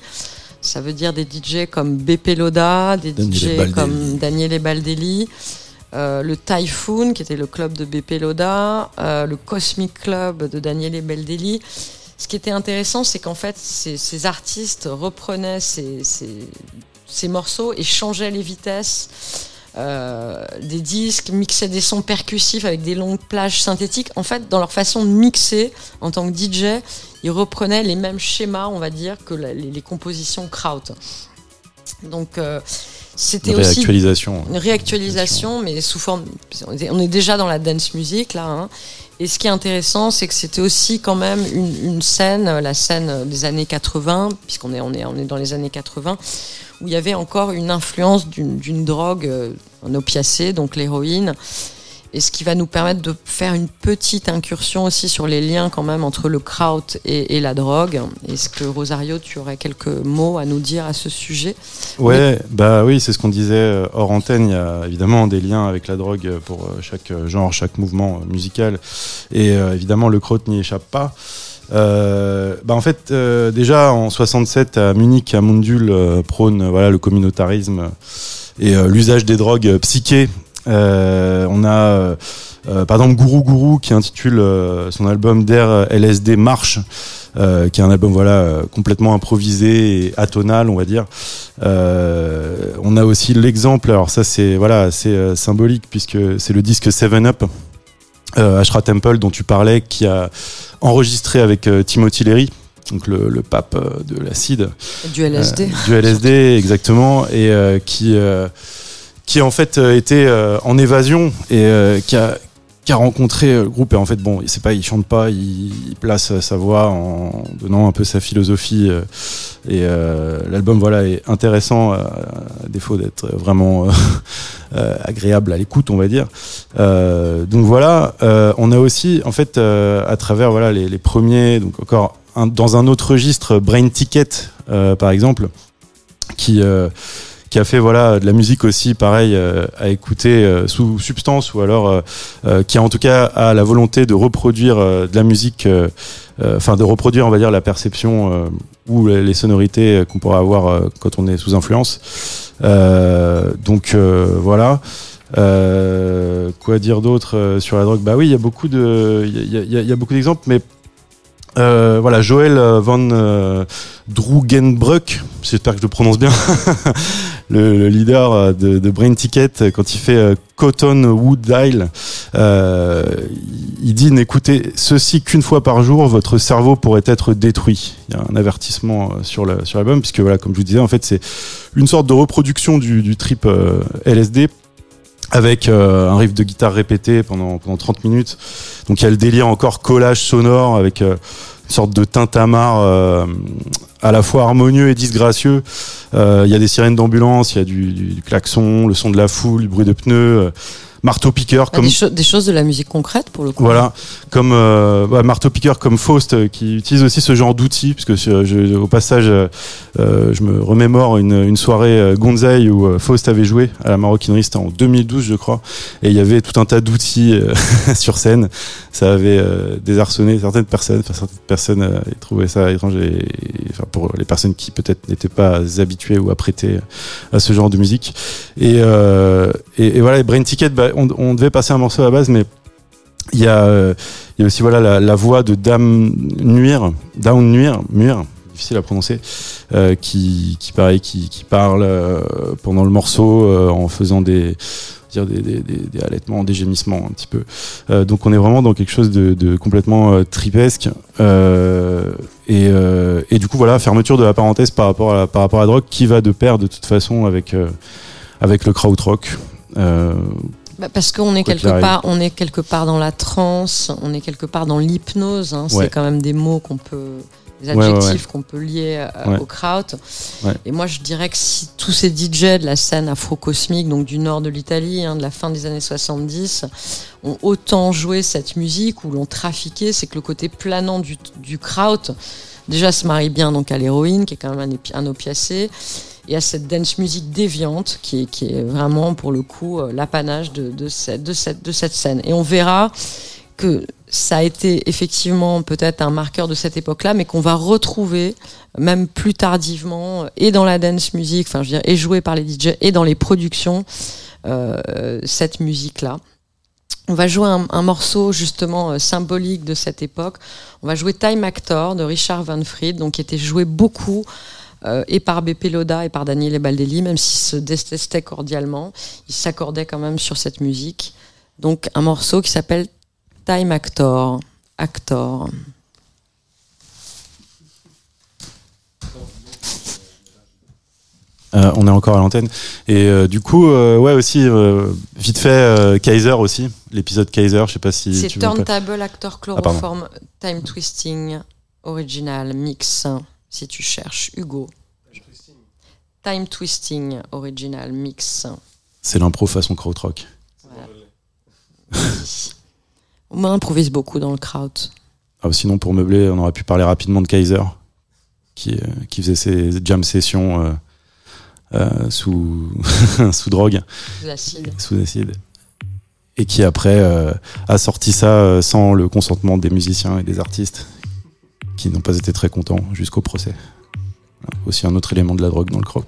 B: Ça veut dire des DJ comme Beppe Loda, des
C: Daniele
B: DJ comme Daniele Baldelli, euh, le Typhoon, qui était le club de Beppe Loda, euh, le Cosmic Club de Daniele Baldelli. Ce qui était intéressant, c'est qu'en fait, ces, ces artistes reprenaient ces, ces- ces morceaux et changeaient les vitesses euh, des disques, mixaient des sons percussifs avec des longues plages synthétiques. En fait, dans leur façon de mixer en tant que DJ, ils reprenaient les mêmes schémas, on va dire, que la- les, les compositions kraut. Donc, euh, c'était
C: Une
B: aussi
C: réactualisation.
B: une réactualisation, mais sous forme. On est- on est déjà dans la dance music là. hein. Et ce qui est intéressant, c'est que c'était aussi quand même une, scène, la scène des années 80, puisqu'on est, est, est dans les années 80, où il y avait encore une influence d'une d'une drogue, euh, un opiacé, donc l'héroïne. Et ce qui va nous permettre de faire une petite incursion aussi sur les liens quand même entre le kraut et, la drogue. Est-ce que Rosario, tu aurais quelques mots à nous dire à ce sujet?
C: Ouais, bah oui, c'est ce qu'on disait euh, hors antenne. Il y a évidemment des liens avec la drogue pour euh, chaque euh, genre, chaque mouvement musical. Et évidemment, le crotte n'y échappe pas. Bah en fait, déjà en 67 à Munich, à prône voilà le communautarisme et l'usage des drogues psychées. Euh, on a euh, euh, par exemple Guru Guru qui intitule son album d'air LSD Marche, euh, qui est un album voilà euh, complètement improvisé et atonal, on va dire. Euh, on a aussi l'exemple, alors ça c'est voilà euh, symbolique puisque c'est le disque Seven Up. Ashra Temple dont tu parlais qui a enregistré avec Timothy Leary donc le, le pape de l'acide
B: Du LSD
C: du LSD exactement et qui qui en fait euh, était euh, en évasion et euh, qui a rencontré le groupe. Et en fait bon c'est pas il chante pas il, place sa voix en donnant un peu sa philosophie et l'album voilà est intéressant à défaut d'être vraiment agréable à l'écoute on va dire. Donc voilà on a aussi en fait à travers voilà les, premiers donc encore dans un autre registre Brain Ticket par exemple qui qui a fait voilà de la musique aussi pareil euh, à écouter euh, sous substance ou alors euh, qui a en tout cas a la volonté de reproduire de la musique enfin de reproduire on va dire la perception ou les sonorités qu'on pourrait avoir quand on est sous influence. Donc voilà. Quoi dire d'autre sur la drogue? Bah oui, il y a beaucoup de, il y a, beaucoup d'exemples, mais voilà, Joël van euh, j'espère que je le prononce bien, le, le leader euh, de, Brain Ticket, euh, quand il fait euh, Cotton Wood Dial, il dit n'écoutez ceci qu'une fois par jour, votre cerveau pourrait être détruit. Il y a un avertissement sur l'album, puisque voilà, comme je vous disais, en fait, c'est une sorte de reproduction du, trip LSD avec un riff de guitare répété pendant, pendant 30 minutes. Donc il y a le délire encore collage sonore avec une sorte de tintamarre euh, à la fois harmonieux et disgracieux. Euh, Il y a des sirènes d'ambulance, il y a du, du, klaxon, le son de la foule, du bruit de pneus, euh, marteau-piqueur
B: Bah,
C: comme
B: des, cho- des choses de la musique concrète pour le coup.
C: voilà, comme euh, bah, marteau piqueur comme Faust euh, qui utilise aussi ce genre d'outils, puisque je, je- au passage, euh, je me remémore une, une soirée Gonzaï où Faust avait joué à la maroquinerie, c'était en 2012 je crois, et il y avait tout un tas d'outils sur scène. Ça avait désarçonné certaines personnes, enfin certaines personnes trouvaient ça étrange, et, et, enfin pour les personnes qui peut-être n'étaient pas habituées ou apprêtées à ce genre de musique. Et, et, et voilà, et Brain Ticket, bah, on, devait passer un morceau à la base, mais il y a, euh, aussi voilà la, voix de Dame Nuire, Down Nuire, difficile à prononcer, euh, qui, pareil, qui, parle euh, pendant le morceau en faisant des des, des, des, des halètements, des gémissements un petit peu. Donc on est vraiment dans quelque chose de, complètement tripesque. Et, du coup voilà, fermeture de la parenthèse par rapport à la, drogue qui va de pair de toute façon avec avec le krautrock.
B: Bah, parce qu'on est quelque part, on est quelque part dans la transe, on est quelque part dans l'hypnose. hein.
F: Ouais.
B: C'est quand même des mots qu'on peut, des
F: Ouais, ouais,
B: adjectifs qu'on peut lier euh, au kraut. Et moi, je dirais que si tous ces DJ de la scène afro-cosmique, donc du nord de l'Italie, hein, de la fin des années 70, ont autant joué cette musique ou l'ont trafiqué, c'est que le côté planant du, du kraut, déjà, se marie bien donc à l'héroïne, qui est quand même un, un opiacé et à cette dance musique déviante qui est, vraiment pour le coup euh, l'apanage de, cette, scène. Et on verra que ça a été effectivement peut-être un marqueur de cette époque-là, mais qu'on va retrouver même plus tardivement euh, et dans la dance music, enfin je veux dire, et joué par les DJ et dans les productions, euh, cette musique-là. On va jouer un, morceau justement symbolique de cette époque. On va jouer Time Actor de Richard Van Fried, donc qui était joué beaucoup euh, et par BP Loda et par Daniele Baldelli, même s'ils se détestaient cordialement, ils s'accordaient quand même sur cette musique. Donc un morceau qui s'appelle Time Actor. Actor.
F: Euh, on est encore à l'antenne. Et euh, du coup, euh, ouais, aussi, vite fait, Kaiser aussi, l'épisode Kaiser, je sais pas si
B: C'est Turntable Actor
F: pardon.
B: Chloroform Time Twisting Original Mix, si tu cherches Hugo. Time Twisting Original Mix.
F: C'est l'impro façon krautrock.
B: On improvise beaucoup dans le crowd.
F: Ah, sinon, pour meubler, on aurait pu parler rapidement de Kaiser, qui, euh, qui faisait ses jam sessions euh, euh, sous, sous drogue,
B: Sous acide.
F: sous acide. Et qui après a sorti ça sans le consentement des musiciens et des artistes, qui n'ont pas été très contents jusqu'au procès. Aussi un autre élément de la drogue dans le kraut.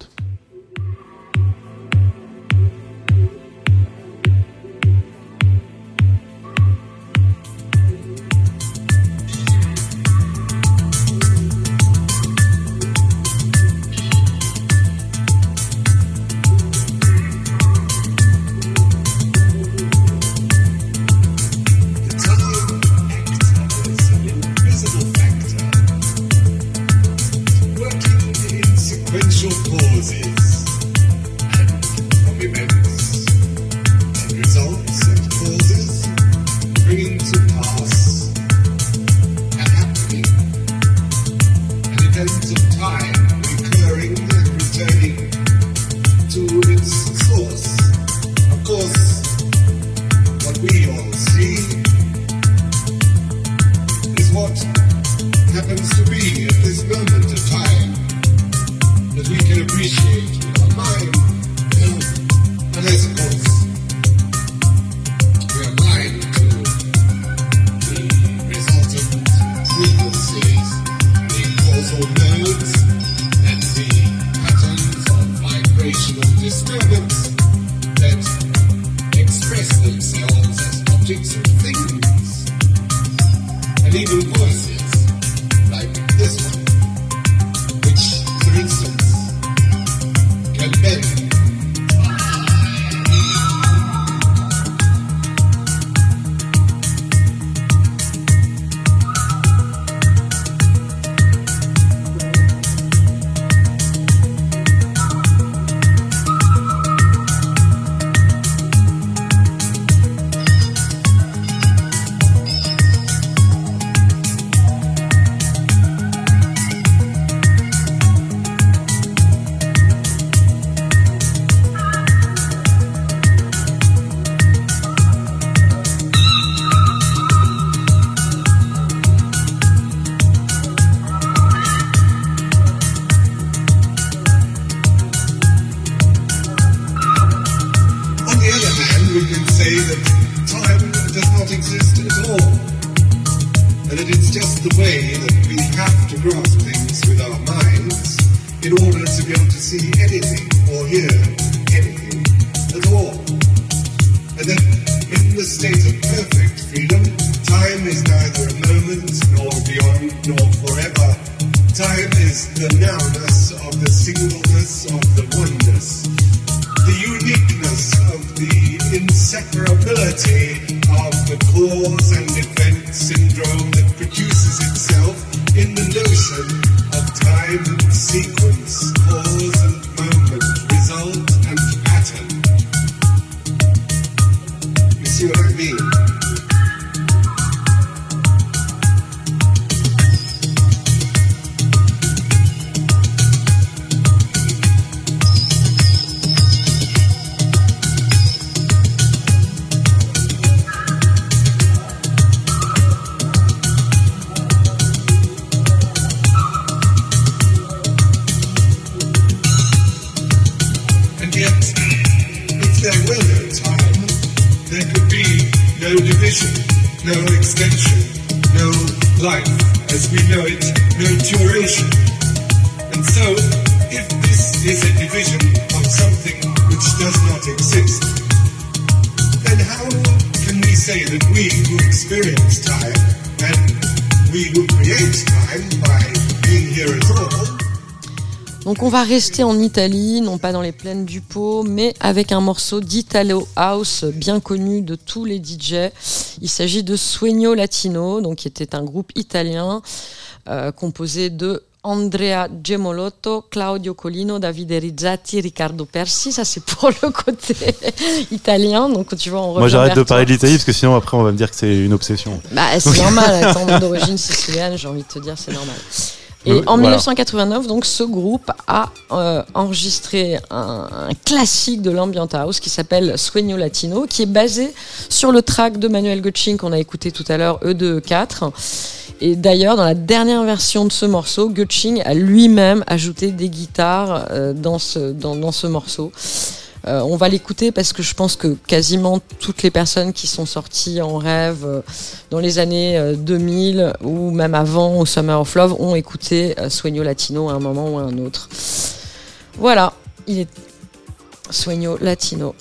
B: Va rester en Italie, non pas dans les plaines du Pau, mais avec un morceau d'Italo House bien connu de tous les DJ. Il s'agit de Sueño Latino, donc qui était un groupe italien euh, composé de Andrea Gemolotto, Claudio Colino, Davide Rizzati, Riccardo Persi. Ça c'est pour le côté italien. Donc tu vois, on
C: Moi j'arrête de parler de l'Italie parce que sinon après on va me dire que c'est une obsession.
B: Bah, c'est normal, d'origine sicilienne, j'ai envie de te dire, c'est normal. Et
C: Oui,
B: en
C: voilà.
B: 1989, donc, ce groupe a euh, enregistré un, un classique de l'ambient house qui s'appelle Sueño Latino, qui est basé sur le track de Manuel Gotching qu'on a écouté tout à l'heure, E E2E4. Et d'ailleurs, dans la dernière version de ce morceau, Gutsching a lui-même ajouté des guitares euh, dans, ce, dans, dans ce morceau. Euh, on va l'écouter parce que je pense que quasiment toutes les personnes qui sont sorties en rêve euh, dans les années euh, 2000 ou même avant au Summer of Love ont écouté euh, Sueño Latino à un moment ou à un autre. Voilà, il est Sueño Latino.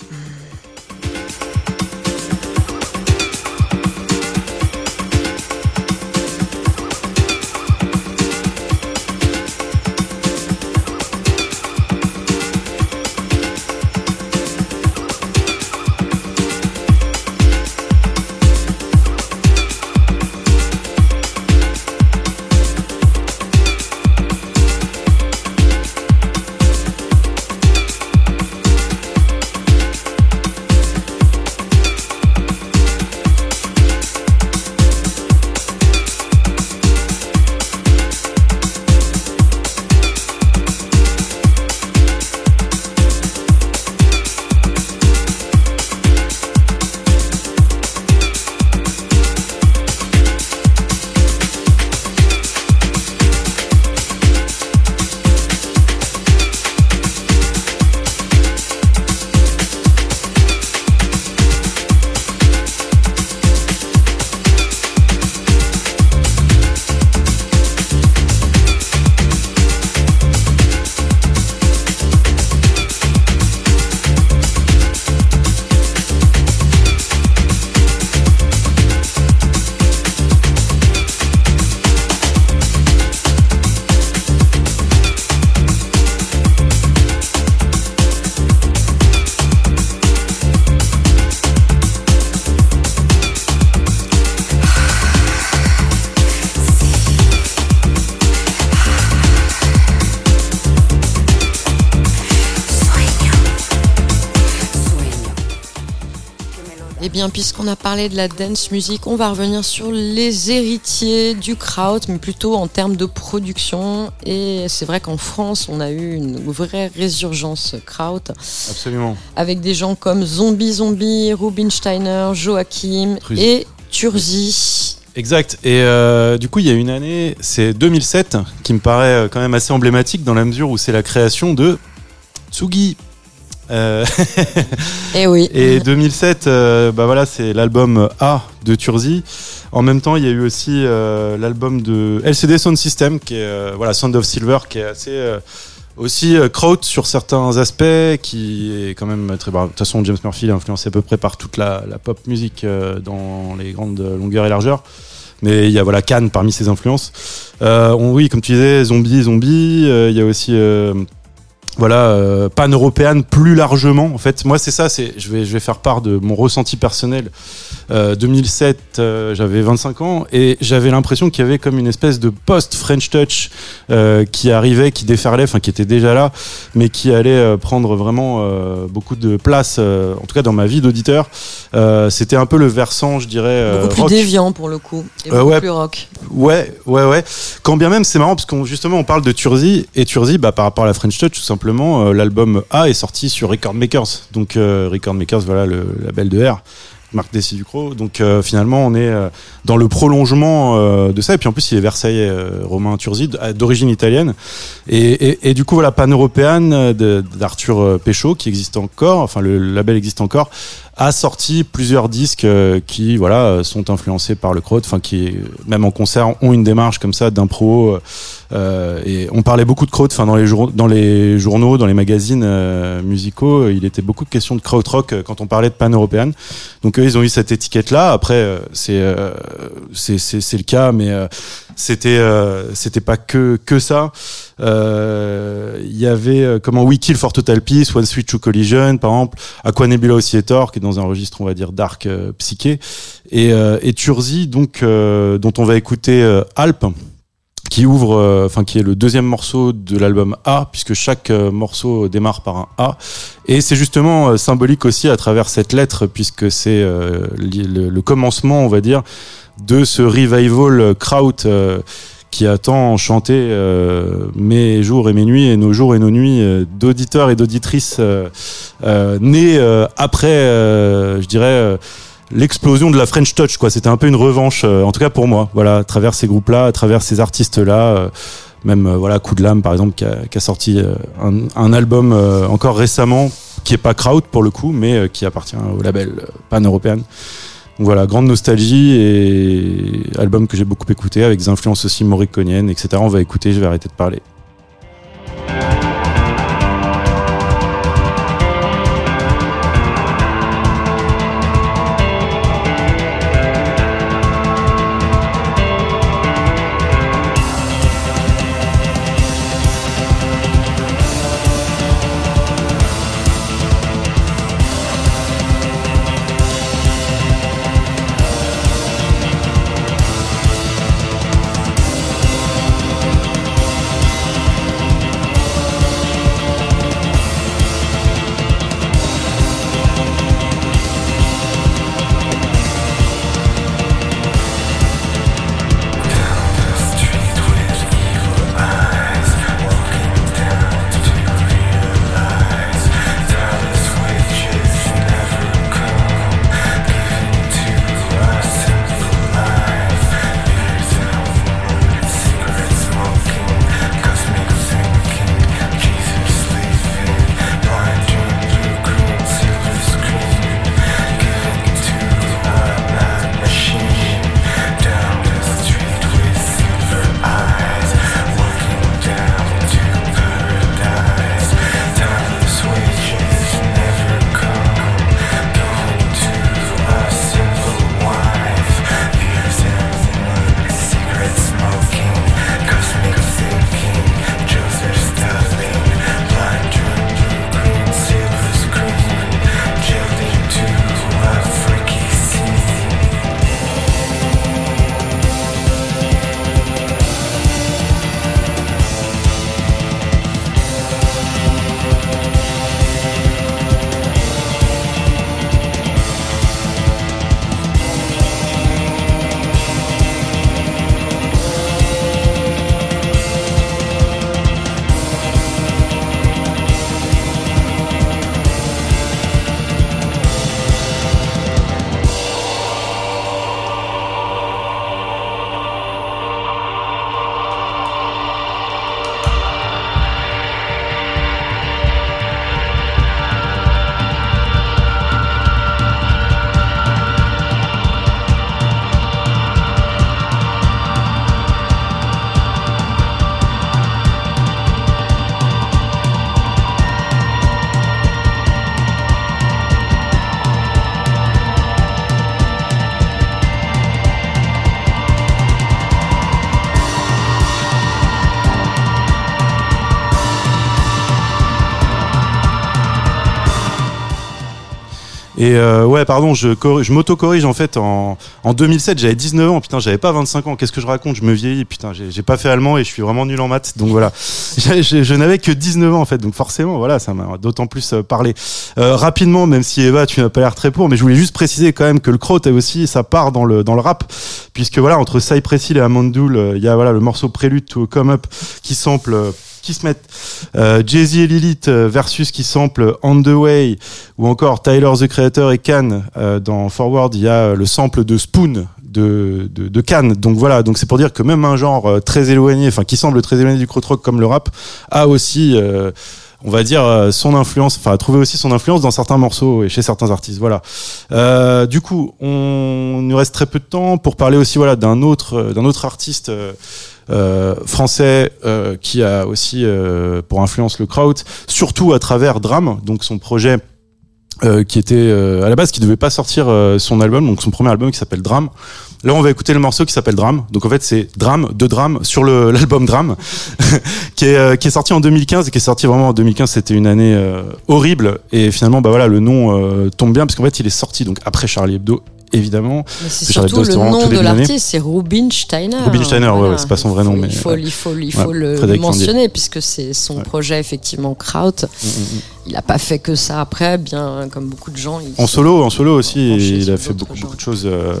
B: Puisqu'on a parlé de la dance music, on va revenir sur les héritiers du kraut, mais plutôt en termes de production. Et c'est vrai qu'en France, on a eu une vraie résurgence kraut,
C: Absolument.
B: avec des gens comme Zombie Zombie, Rubinsteiner, Joachim et Turzi.
C: Exact. Et euh, du coup, il y a une année, c'est 2007, qui me paraît euh, quand même assez emblématique dans la mesure où c'est la création de Tsugi. Euh,
B: Eh oui.
C: et 2007, euh, bah voilà, c'est l'album A de Turzi. En même temps, il y a eu aussi euh, l'album de LCD Sound System, qui est voilà Sound of Silver, qui est assez aussi euh, kraut sur certains aspects, qui est quand même très. bah, de toute façon, James Murphy est influencé à peu près par toute la, la pop musique euh, dans les grandes longueurs et largeurs. Mais il y a voilà Cannes parmi ses influences. Euh, on, oui, comme tu disais, zombie, zombie. Il y a aussi voilà euh, pan européenne plus largement. En fait, moi c'est ça. C'est je vais je vais faire part de mon ressenti personnel. Euh, 2007, euh, j'avais 25 ans et j'avais l'impression qu'il y avait comme une espèce de post French Touch euh, qui arrivait, qui déferlait, enfin qui était déjà là, mais qui allait euh, prendre vraiment euh, beaucoup de place, euh, en tout cas dans ma vie d'auditeur. Euh, C'était un peu le versant, je dirais,
B: Beaucoup plus
C: rock.
B: déviant pour le coup. Et beaucoup
C: ouais.
B: plus rock.
C: Ouais, ouais, ouais. Quand bien même, c'est marrant parce qu'on justement on parle de Turzi et Turzi, bah, par rapport à la French Touch, tout simplement, euh, l'album A est sorti sur Record Makers. Donc euh, Record Makers, voilà le label de R, Marc Dessy Ducrot. Donc euh, finalement, on est dans le prolongement de ça. Et puis en plus, il est Versailles Romain Turzi, d'origine italienne. Et, du coup, voilà, Pan-Européenne d'Arthur Péchaud, qui existe encore, enfin le label existe encore, a sorti plusieurs disques euh, qui voilà euh, sont influencés par le crowd, enfin qui même en concert ont une démarche comme ça d'impro. euh, euh, et on parlait beaucoup de crowd, enfin dans les jour- dans les journaux, dans les magazines euh, musicaux, euh, il était beaucoup de questions de crowd rock euh, quand on parlait de pan européenne. Donc eux, ils ont eu cette étiquette là. Après, euh, c'est euh, c'est le cas, mais euh, c'était euh, c'était pas que que ça. Euh, Il y avait euh, comment We Kill for Total Peace, One Switch to Collision, par exemple, Aqua Nebula Oscillator, qui est dans un registre, on va dire, dark euh, psyché, et, et Turzi, donc, dont on va écouter Alp, qui ouvre, euh, enfin, qui est le deuxième morceau de l'album A, puisque chaque euh, morceau démarre par un A. Et c'est justement euh, symbolique aussi à travers cette lettre, puisque c'est le, commencement, on va dire, de ce revival kraut qui a tant chanté mes jours et mes nuits et nos jours et nos nuits d'auditeurs et d'auditrices nés après, je dirais, l'explosion de la French Touch. quoi. C'était un peu une revanche, euh, en tout cas pour moi, voilà, à travers ces groupes-là, à travers ces artistes-là. euh, même euh, voilà coup de lame par exemple qui a, qui a sorti euh, un, un album euh, encore récemment qui est pas Kraut pour le coup mais qui appartient au label pan européen donc voilà, grande nostalgie et album que j'ai beaucoup écouté avec des influences aussi morriconiennes, etc. On va écouter, je vais arrêter de parler. Et euh, ouais, pardon, je, je m'auto-corrige en fait. En, en 2007, j'avais 19 ans. Putain, j'avais pas 25 ans. Qu'est-ce que je raconte? Je me vieillis. Putain, j'ai pas fait allemand et je suis vraiment nul en maths. Donc voilà, j'ai- je n'avais que 19 ans en fait. Donc forcément, voilà, ça m'a d'autant plus euh, parlé. Euh, rapidement, même si Eva, tu n'as pas l'air très pour, mais je voulais juste préciser quand même que le a aussi sa part dans le dans le rap, puisque voilà, entre Cypress Hill et Amandoul, euh, il y a voilà le morceau Prélude to Come Up qui sample euh, qui se mettent euh, Jay-Z et Lilith euh, versus qui sample On the Way ou encore Tyler the Creator et Can euh, dans Forward il y a euh, le sample de Spoon de, de, de Can donc voilà donc c'est pour dire que même un genre très éloigné enfin qui semble très éloigné du krautrock comme le rap a aussi on va dire son influence enfin a trouvé aussi son influence dans certains morceaux et chez certains artistes. Voilà. Du coup on nous reste très peu de temps pour parler aussi voilà d'un autre d'un autre artiste français euh, qui a aussi euh, pour influence le kraut, surtout à travers Drame, donc son projet euh, qui était euh, à la base qui devait pas sortir euh, son album, donc son premier album qui s'appelle Drame. Là, on va écouter le morceau qui s'appelle Drame. Donc en fait, c'est Drame de Drame sur l'album Drame, qui est euh, qui est sorti en 2015 et qui est sorti vraiment en 2015. C'était une année euh, horrible et finalement, bah voilà, le nom euh, tombe bien parce qu'en fait, il est sorti donc après Charlie Hebdo. Évidemment,
B: Mais c'est surtout le nom de l'artiste, c'est Rubin Steiner.
C: Rubin Steiner, ouais,
B: Voilà.
C: ouais, c'est pas son vrai
B: Il faut-
C: nom, mais,
B: Il faut,
C: ouais.
B: il faut, il
C: Ouais,
B: faut le
C: Frédéric Landier.
B: mentionner puisque c'est son projet effectivement Kraut.
C: Mm, mm, mm.
B: Il n'a pas fait que ça après, bien comme beaucoup de gens.
C: En solo, en solo aussi, il a fait beaucoup de choses. euh,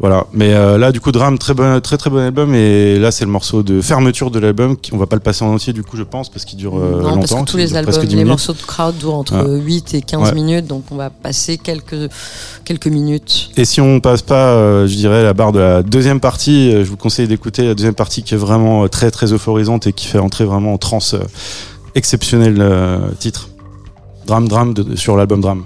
C: voilà. Mais euh, là, du coup, Drame, très bon, très très bon album. Et là, c'est le morceau de fermeture de l'album. On va pas le passer en entier, du coup, je pense, parce qu'il dure euh,
B: non,
C: longtemps.
B: parce que tous les albums,
C: presque 10
B: les
C: minutes.
B: morceaux de Kraut durent entre
C: Ah.
B: 8 et 15
C: Ouais.
B: minutes, donc on va passer quelques, quelques minutes.
C: Et si on passe pas, euh, je dirais, la barre de la deuxième partie, je vous conseille d'écouter la deuxième partie qui est vraiment très très euphorisante et qui fait entrer vraiment en transe exceptionnel titre. Drame, drame de- sur l'album Drame.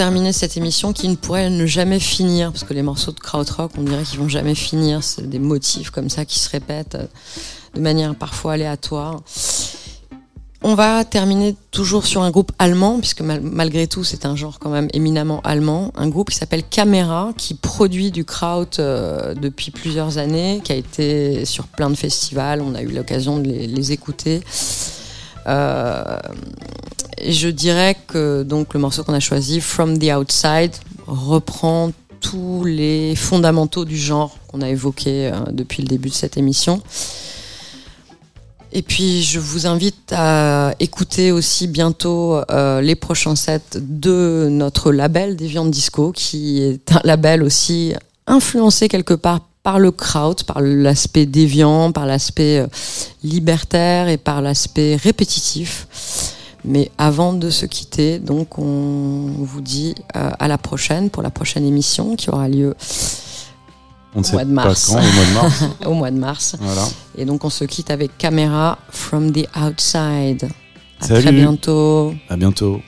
B: Terminer cette émission qui ne pourrait ne jamais finir, parce que les morceaux de krautrock, on dirait qu'ils vont jamais finir, c'est des motifs comme ça qui se répètent euh, de manière parfois aléatoire. On va terminer toujours sur un groupe allemand, puisque mal- malgré tout c'est un genre quand même éminemment allemand, un groupe qui s'appelle Camera, qui produit du kraut euh, depuis plusieurs années, qui a été sur plein de festivals, on a eu l'occasion de les, écouter. Euh, je dirais que donc le morceau qu'on a choisi, From the Outside, reprend tous les fondamentaux du genre qu'on a évoqué euh, depuis le début de cette émission. Et puis je vous invite à écouter aussi bientôt euh, les prochains sets de notre label des Viandes Disco, qui est un label aussi influencé quelque part par le kraut, par l'aspect déviant, par l'aspect euh, libertaire et par l'aspect répétitif. Mais avant de se quitter, donc on vous dit euh, à la prochaine pour la prochaine émission qui aura lieu
C: On ne sait
B: mois de
C: pas
B: mars.
C: quand, au mois de mars.
B: au mois de mars.
C: voilà.
B: Et donc on se quitte avec Camera from the Outside. À
C: Salut.
B: très bientôt.
C: À bientôt.